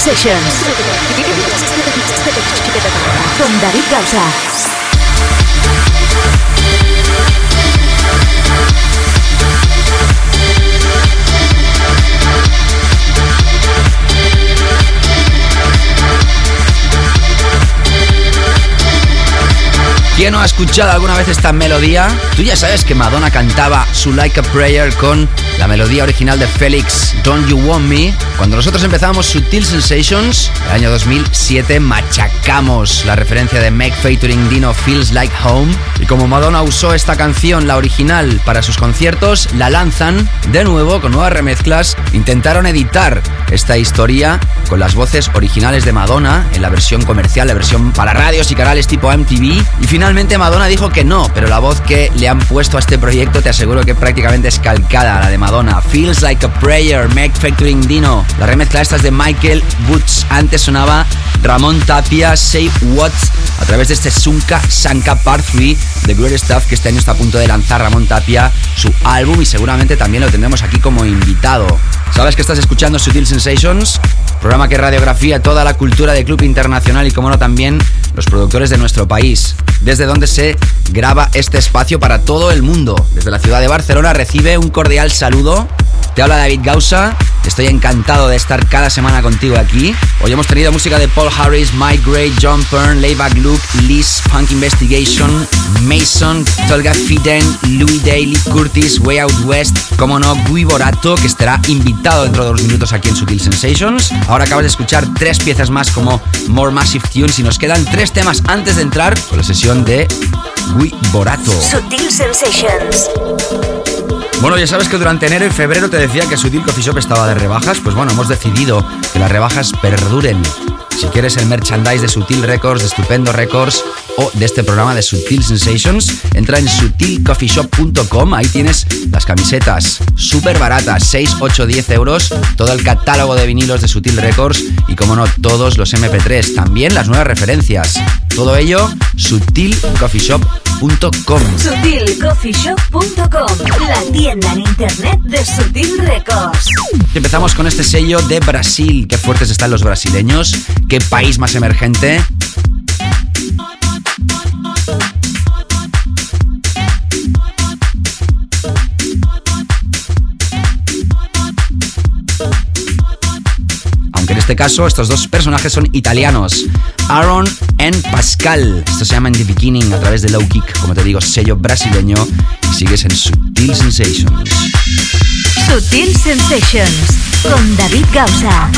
Sensations. Con David Gausa. ¿Quién no ha escuchado alguna vez esta melodía? Tú ya sabes que Madonna cantaba su Like a Prayer con la melodía original de Félix, Don't You Want Me. Cuando nosotros empezamos Sutil Sensations, el año 2007, machacamos la referencia de Meg featuring Dino Feels Like Home. Y como Madonna usó esta canción, la original, para sus conciertos, la lanzan de nuevo con nuevas remezclas. Intentaron editar esta historia con las voces originales de Madonna en la versión comercial, la versión para radios y canales tipo MTV. Y finalmente Madonna dijo que no, pero la voz que le han puesto a este proyecto te aseguro que prácticamente es calcada a la de Madonna. Feels like a prayer, Meg featuring Dino. La remezcla esta es de Michael Boots. Antes sonaba Ramón Tapia, Say What, a través de este Sunka Sanka Part 3 de Great Stuff, que este año está a punto de lanzar Ramón Tapia su álbum y seguramente también lo tendremos aquí como invitado. ¿Sabes que estás escuchando Sutil Sensations? Programa que radiografía toda la cultura de club internacional y, como no, también los productores de nuestro país. Desde donde se graba este espacio para todo el mundo. Desde la ciudad de Barcelona recibe un cordial saludo. Te habla David Gausa. Estoy encantado de estar cada semana contigo aquí. Hoy hemos tenido música de Paul Harris, Mike Gray, John Byrne, Layback Luke, Liz, Punk Investigation, Mason, Tolga Fiden, Louis Daly, Curtis, Way Out West, como no, Gui Borato, que estará invitado dentro de unos minutos aquí en Sutil Sensations. Ahora acabas de escuchar tres piezas más como More Massive Tunes y nos quedan tres temas antes de entrar con la sesión de Gui Borato. Sutil Sensations. Bueno, ya sabes que durante enero y febrero te decía que Sutil Coffee Shop estaba de rebajas. Pues bueno, hemos decidido que las rebajas perduren. Si quieres el merchandise de Sutil Records, de Estupendo Records o de este programa de Sutil Sensations, entra en sutilcoffeeshop.com. Ahí tienes las camisetas súper baratas, 6, 8, 10 euros. Todo el catálogo de vinilos de Sutil Records y, como no, todos los MP3. También las nuevas referencias. Todo ello, sutilcoffeeshop.com. SutilCoffeeShop.com La tienda en internet de Sutil Records. Empezamos con este sello de Brasil. Qué fuertes están los brasileños. Qué país más emergente. Este caso estos dos personajes son italianos. Aaron and Pascal. Esto se llama In the Beginning a través de Low Kick, como te digo, sello brasileño. Y sigues en Sutil Sensations. Sutil Sensations con David Gausa.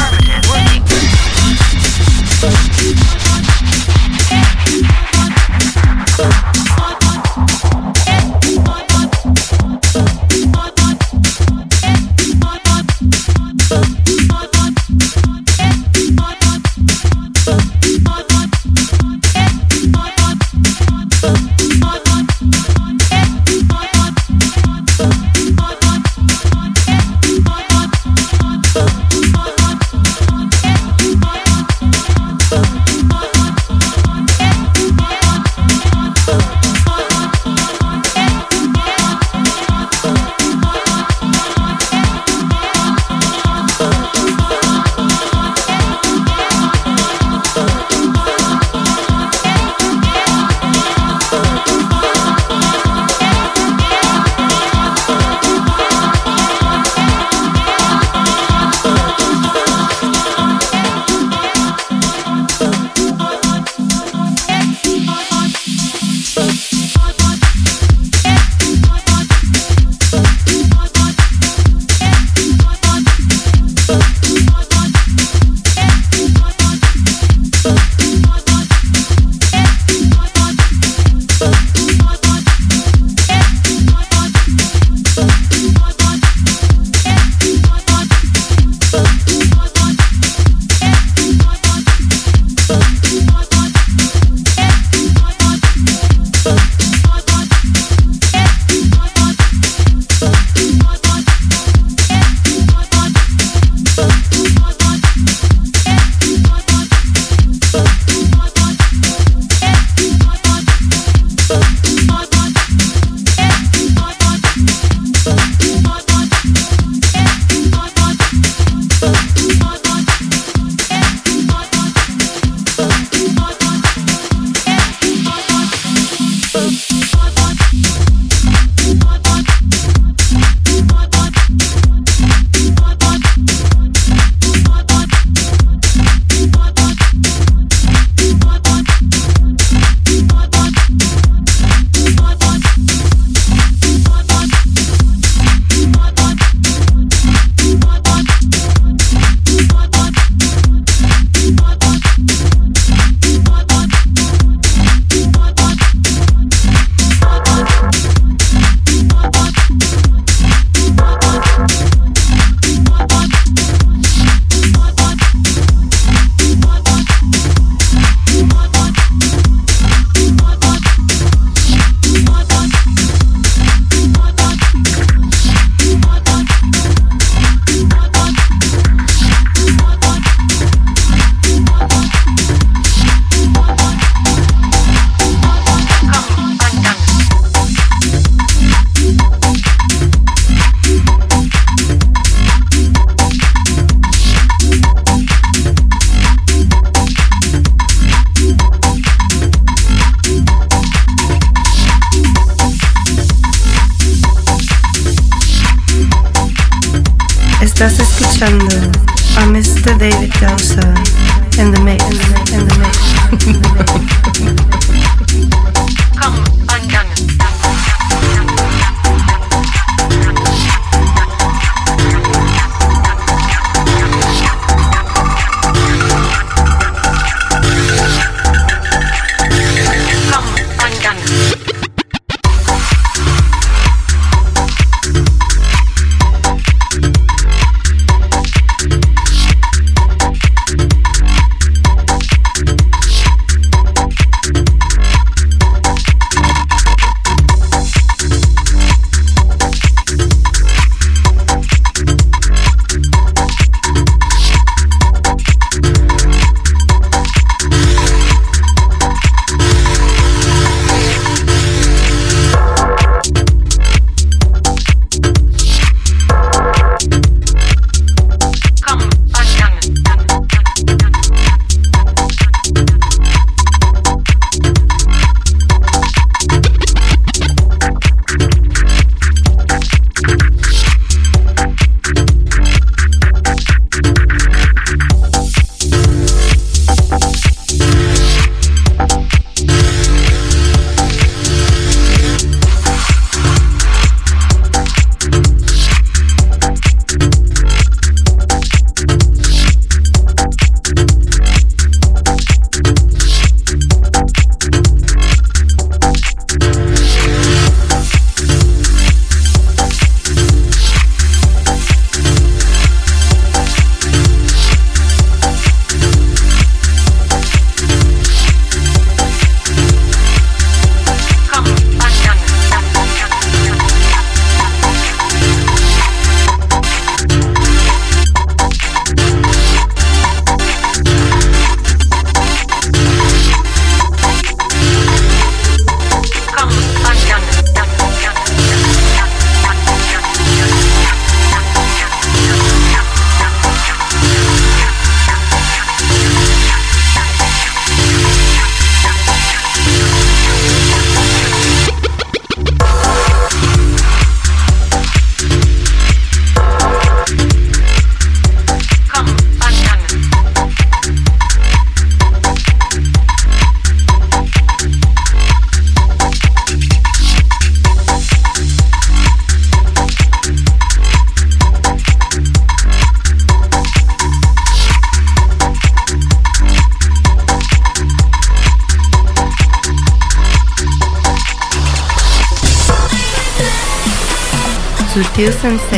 Sutil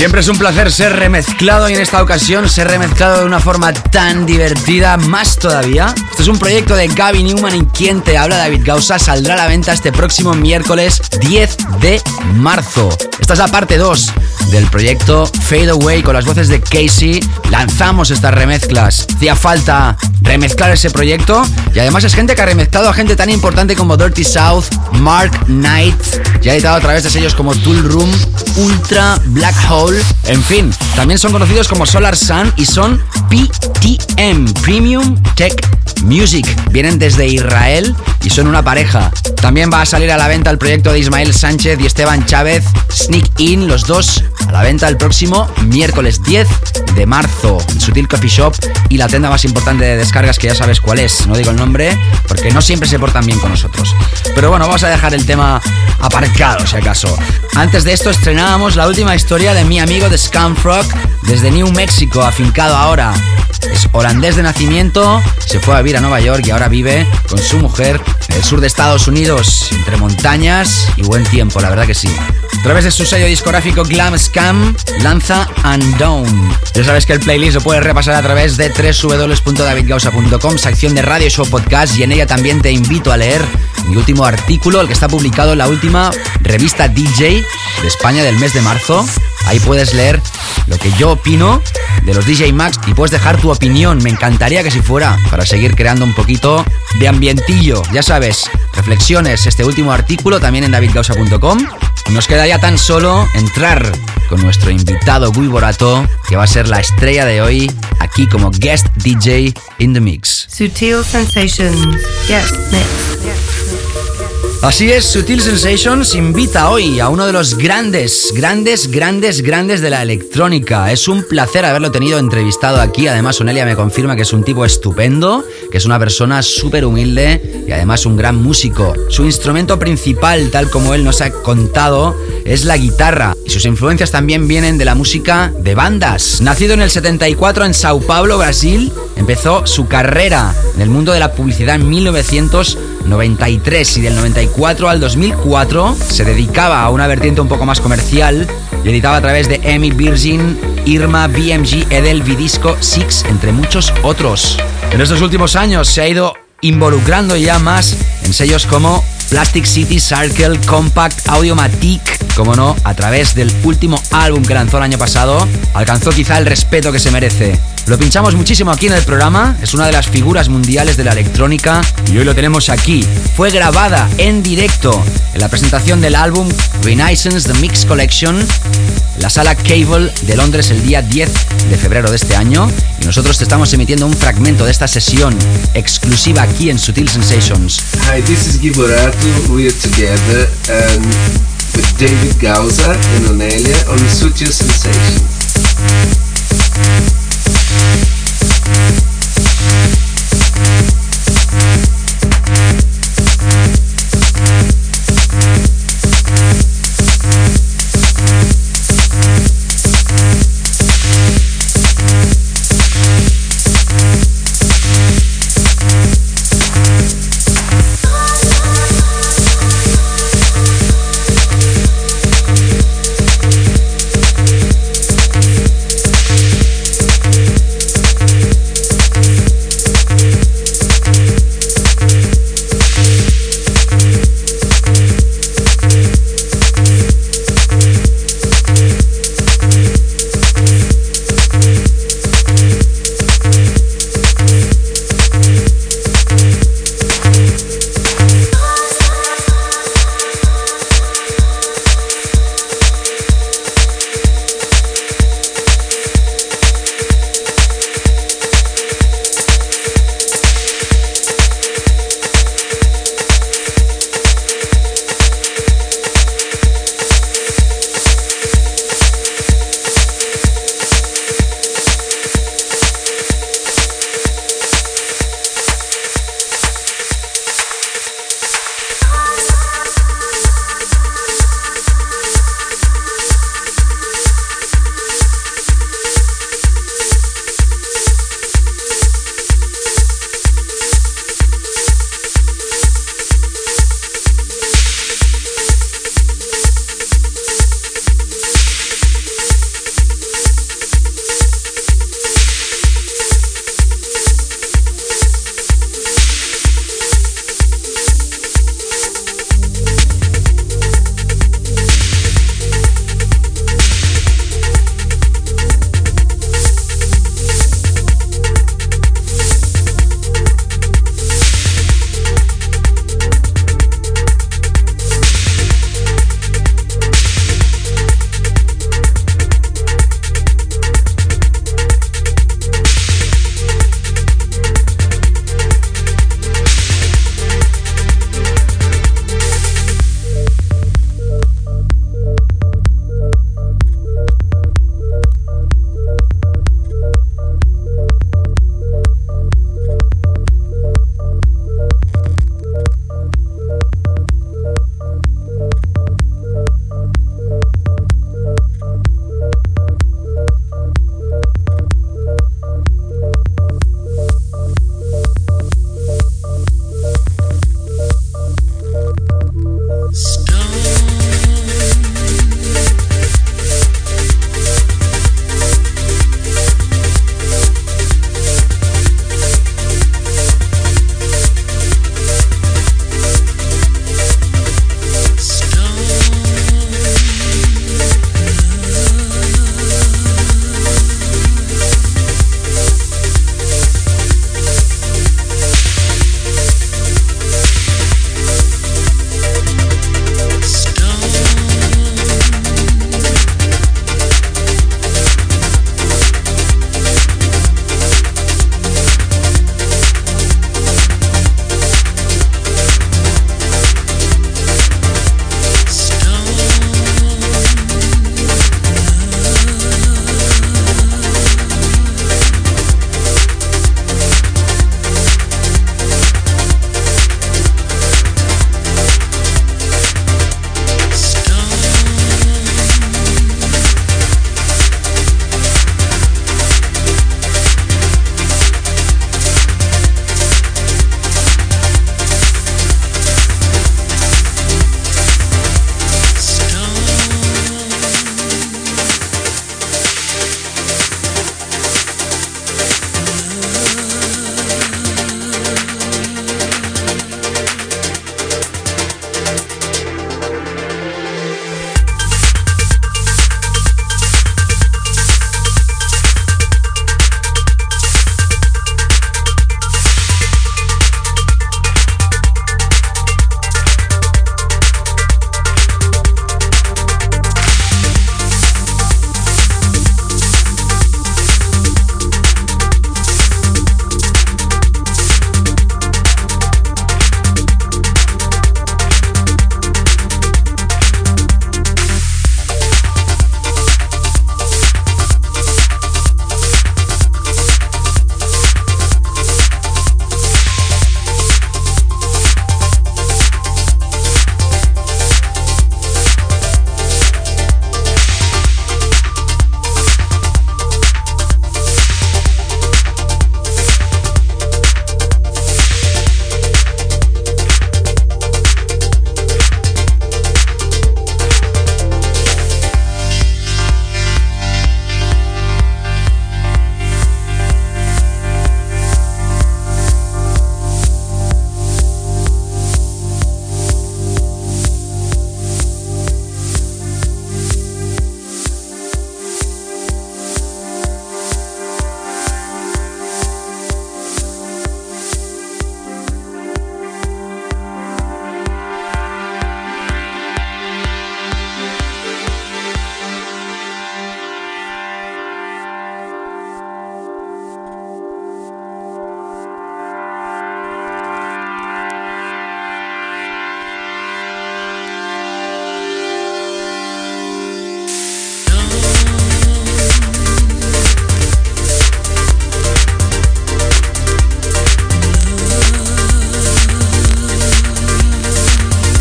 Siempre es un placer ser remezclado y en esta ocasión ser remezclado de una forma tan divertida, más todavía. Este es un proyecto de Gaby Newman y quien te habla David Gausa saldrá a la venta este próximo miércoles 10 de marzo. Esta es la parte 2 del proyecto Fade Away con las voces de Casey. Lanzamos estas remezclas. Hacía falta remezclar ese proyecto y además es gente que ha remezclado a gente tan importante como Dirty South, Mark Knight, y ha editado a través de sellos como Tool Room, Ultra, Black Hole, en fin, también son conocidos como Solar Sun y son PTM, Premium Tech Music. Vienen desde Israel y son una pareja. También va a salir a la venta el proyecto de Ismael Sánchez y Esteban Chávez, Sneak In, los dos a la venta el próximo miércoles 10 de marzo en Sutil Coffee Shop y la tienda más importante de descargas que ya sabes cuál es. No digo el nombre porque no siempre se portan bien con nosotros. Pero bueno, vamos a dejar el tema aparcado si acaso. Antes de esto estrenábamos la última historia de mi amigo de Scamfrog desde New Mexico, afincado ahora. Es holandés de nacimiento, se fue a vivir a Nueva York y ahora vive con su mujer en el sur de Estados Unidos, entre montañas y buen tiempo, la verdad que sí. A través de su sello discográfico Glam Scam, lanza Unknown. Ya sabes que el playlist lo puedes repasar a través de www.davidgausa.com, sección de Radio Show Podcast, y en ella también te invito a leer mi último artículo, el que está publicado en la última revista DJ de España del mes de marzo. Ahí puedes leer lo que yo opino de los DJ Max y puedes dejar tu opinión. Me encantaría que si fuera para seguir creando un poquito de ambientillo. Ya sabes, reflexiones, este último artículo también en davidgausa.com. Nos quedaría tan solo entrar con nuestro invitado Guy Borato, que va a ser la estrella de hoy aquí como guest DJ in the mix. Sutil sensations. Yes, next. Así es, Sutil Sensations invita hoy a uno de los grandes, grandes, grandes, grandes de la electrónica. Es un placer haberlo tenido entrevistado aquí. Además, Onelia me confirma que es un tipo estupendo, que es una persona súper humilde y además un gran músico. Su instrumento principal, tal como él nos ha contado, es la guitarra. Y sus influencias también vienen de la música de bandas. Nacido en el 74 en Sao Paulo, Brasil, empezó su carrera en el mundo de la publicidad en 1993 y del 94 al 2004 se dedicaba a una vertiente un poco más comercial y editaba a través de Emi Virgin, Irma, BMG, Edel, Vidisco, Six, entre muchos otros. En estos últimos años se ha ido involucrando ya más en sellos como Plastic City, Circle, Compact, Audiomatic, como no, a través del último álbum que lanzó el año pasado, alcanzó quizá el respeto que se merece. Lo pinchamos muchísimo aquí en el programa, es una de las figuras mundiales de la electrónica y hoy lo tenemos aquí. Fue grabada en directo en la presentación del álbum Renaissance The Mix Collection la sala Cable de Londres el día 10 de febrero de este año y nosotros te estamos emitiendo un fragmento de esta sesión exclusiva aquí en Sutil Sensations. Hi, this is Giborato. We're together um, with David Gausa and Onelia on Sutil Sensations. Thank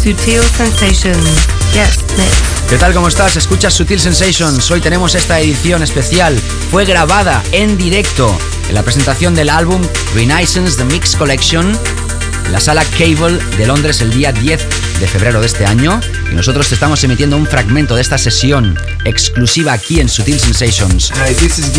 Sutil Sensations. Yes. ¿Qué tal? ¿Cómo estás? Escuchas Sutil Sensations. Hoy tenemos esta edición especial. Fue grabada en directo en la presentación del álbum Renaissance The Mix Collection en la sala Cable de Londres el día 10 de febrero de este año. Y nosotros te estamos emitiendo un fragmento de esta sesión exclusiva aquí en Sutil Sensations. Hi, this is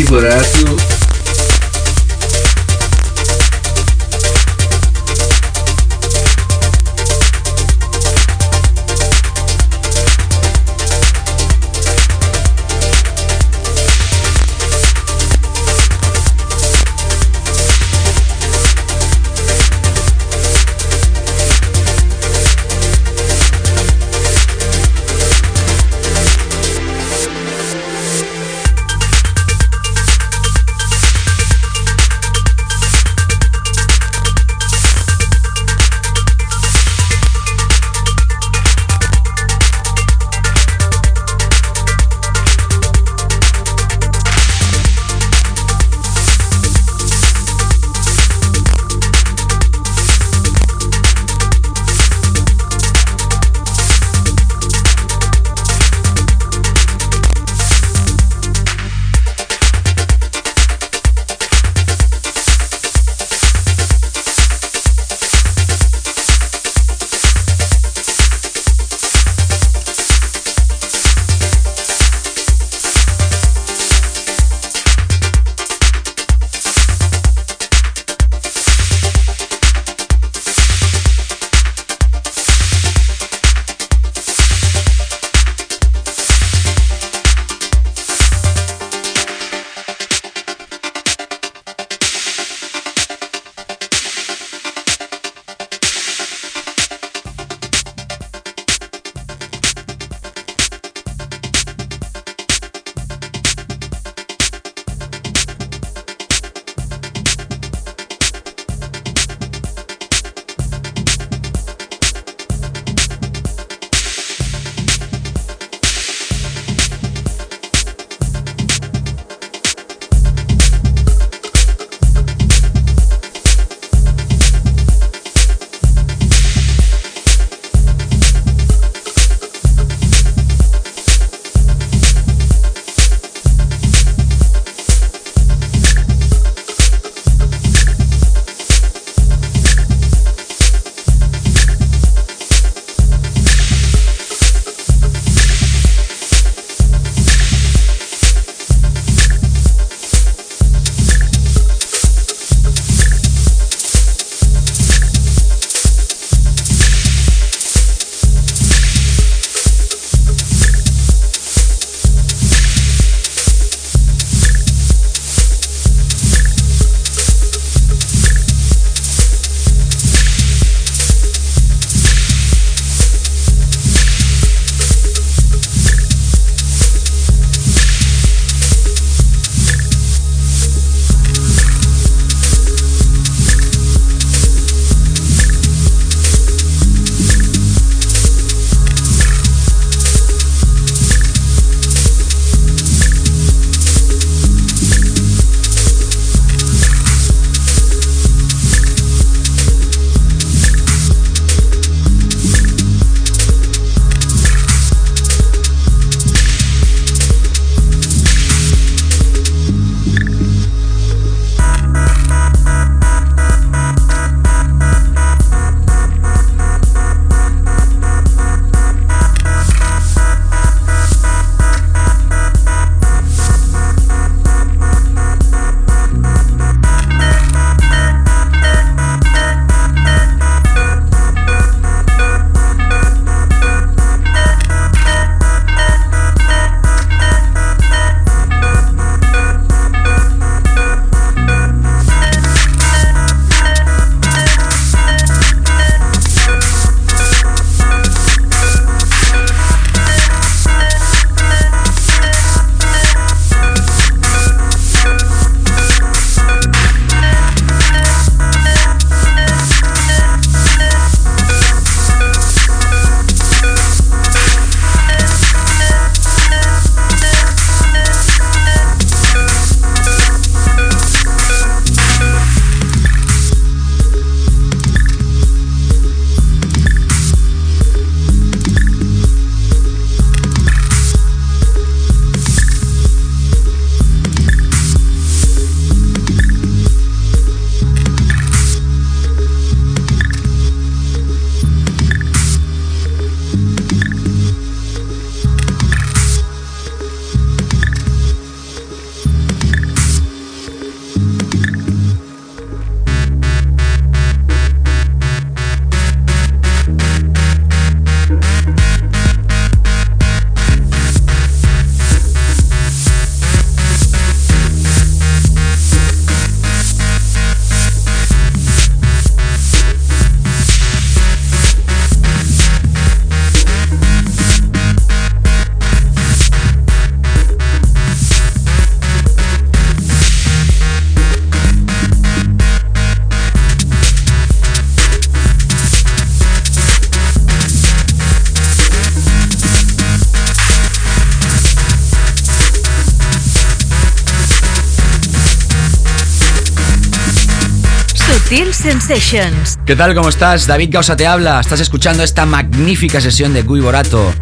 Sensations. ¿Qué tal? ¿Cómo estás? David Gausa te habla. Estás escuchando esta magnífica sesión de Gui Borato.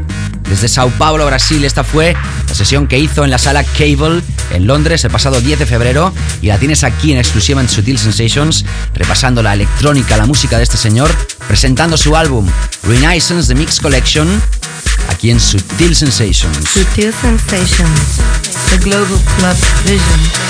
Desde Sao Paulo, Brasil, esta fue la sesión que hizo en la sala Cable en Londres el pasado 10 de febrero y la tienes aquí en exclusiva en Sutil Sensations, repasando la electrónica, la música de este señor, presentando su álbum Renaissance The Mix Collection aquí en Sutil Sensations. Sutil Sensations, the Global Club Vision.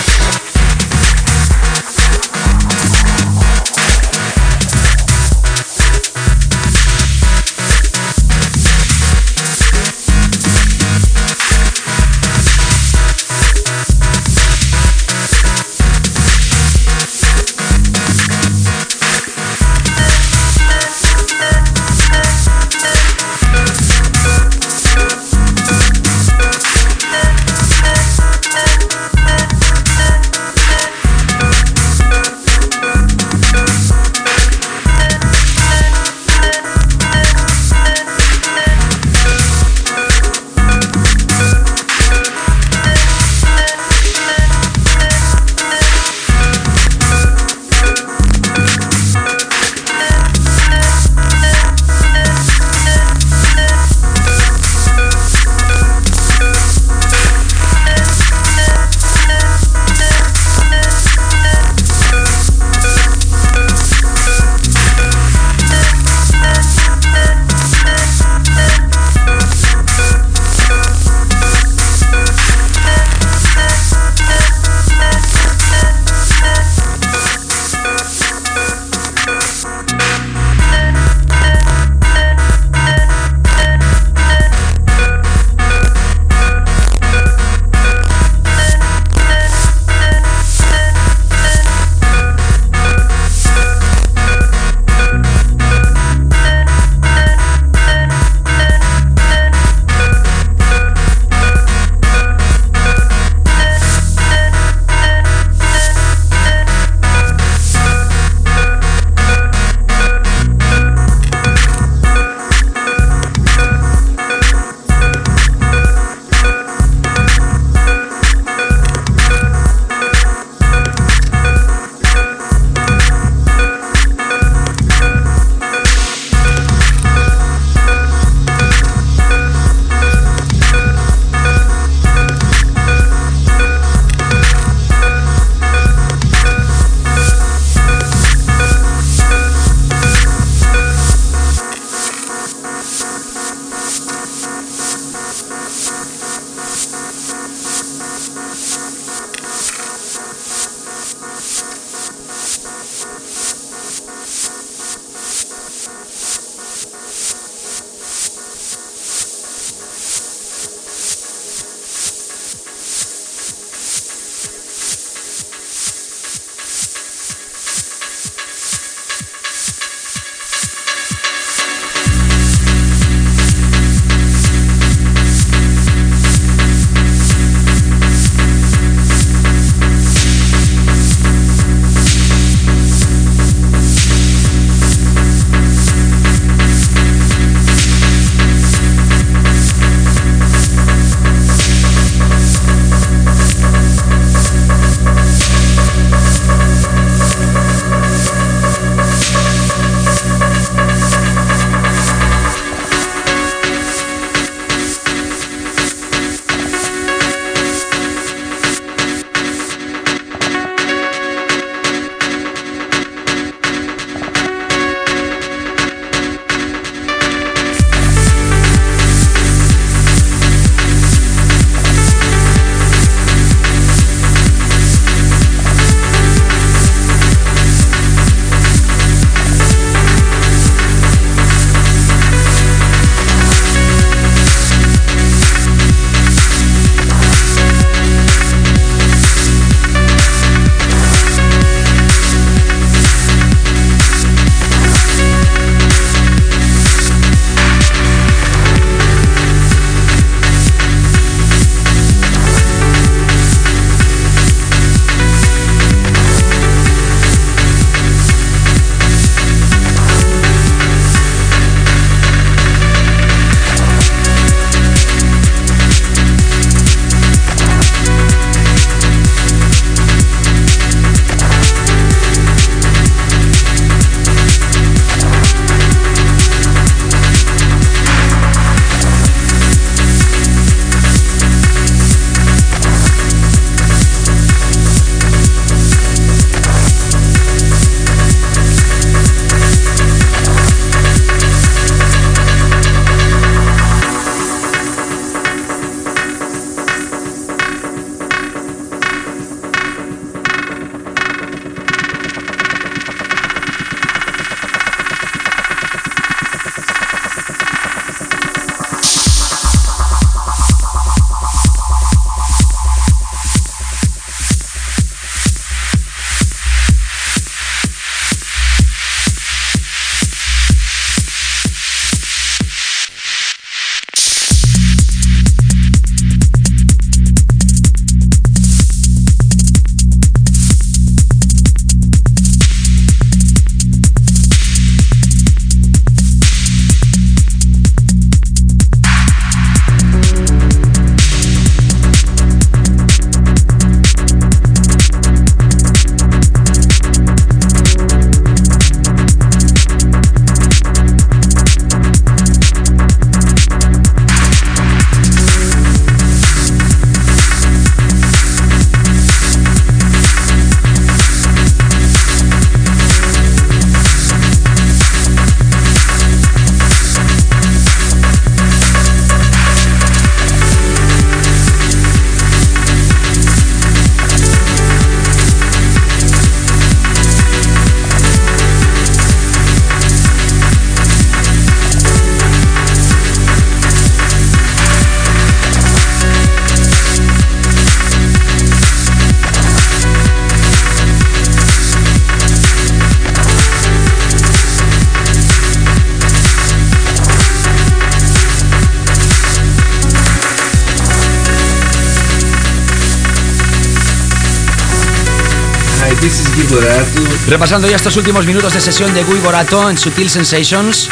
This is Guy Borato. Repasando ya estos últimos minutos de sesión de Guy Borato en Sutil Sensations.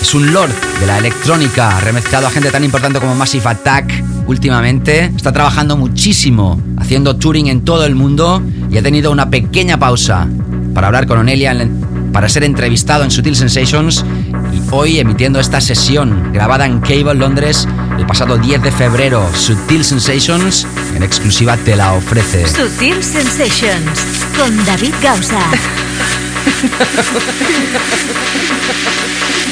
Es un lord de la electrónica, remezclado a gente tan importante como Massive Attack últimamente. Está trabajando muchísimo, haciendo touring en todo el mundo y ha tenido una pequeña pausa para hablar con Onelia, para ser entrevistado en Sutil Sensations y hoy emitiendo esta sesión grabada en Cable Londres el pasado 10 de febrero. Sutil Sensations en exclusiva te la ofrece. Sutil Sensations con David Gausa.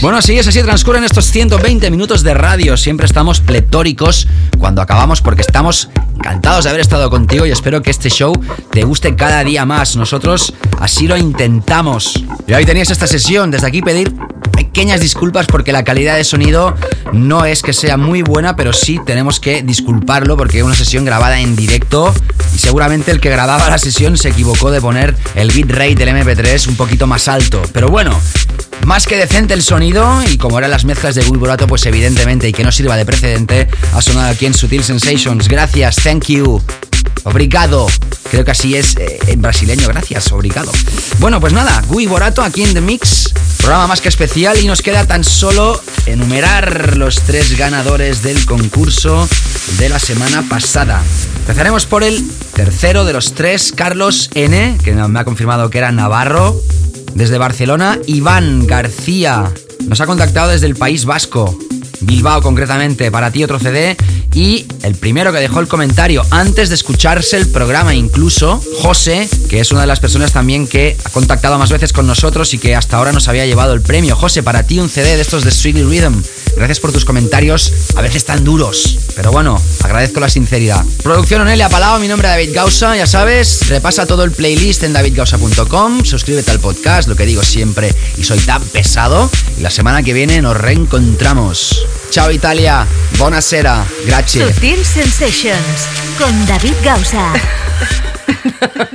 Bueno, así es, así transcurren estos 120 minutos de radio. Siempre estamos pletóricos cuando acabamos porque estamos encantados de haber estado contigo y espero que este show te guste cada día más. Nosotros así lo intentamos. Y ahí tenías esta sesión. Desde aquí pedir pequeñas disculpas porque la calidad de sonido no es que sea muy buena, pero sí tenemos que disculparlo porque es una sesión grabada en directo y seguramente el que grababa la sesión se equivocó de poner el bitrate del MP3 un poquito más alto. Pero bueno, más que decente el sonido y como eran las mezclas de Guy Borato, pues evidentemente y que no sirva de precedente, ha sonado aquí en Sutil Sensations. Gracias, thank you. Obrigado. Creo que así es eh, en brasileño, gracias, obrigado. Bueno, pues nada, Gui Borato aquí en The Mix. Programa más que especial y nos queda tan solo enumerar los tres ganadores del concurso de la semana pasada. Empezaremos por el tercero de los tres, Carlos N, que me ha confirmado que era Navarro. Desde Barcelona, Iván García nos ha contactado desde el País Vasco. Bilbao concretamente, para ti otro CD. Y el primero que dejó el comentario antes de escucharse el programa incluso, José, que es una de las personas también que ha contactado más veces con nosotros y que hasta ahora nos había llevado el premio. José, para ti un CD de estos de Rhythm. Gracias por tus comentarios, a veces tan duros. Pero bueno, agradezco la sinceridad. Producción Onelia Palau, mi nombre es David Gausa, ya sabes. Repasa todo el playlist en davidgausa.com. Suscríbete al podcast, lo que digo siempre. Y soy tan pesado. Y la semana que viene nos reencontramos. Chao Italia, buonasera, grazie. Sutil Sensations con David Gausa.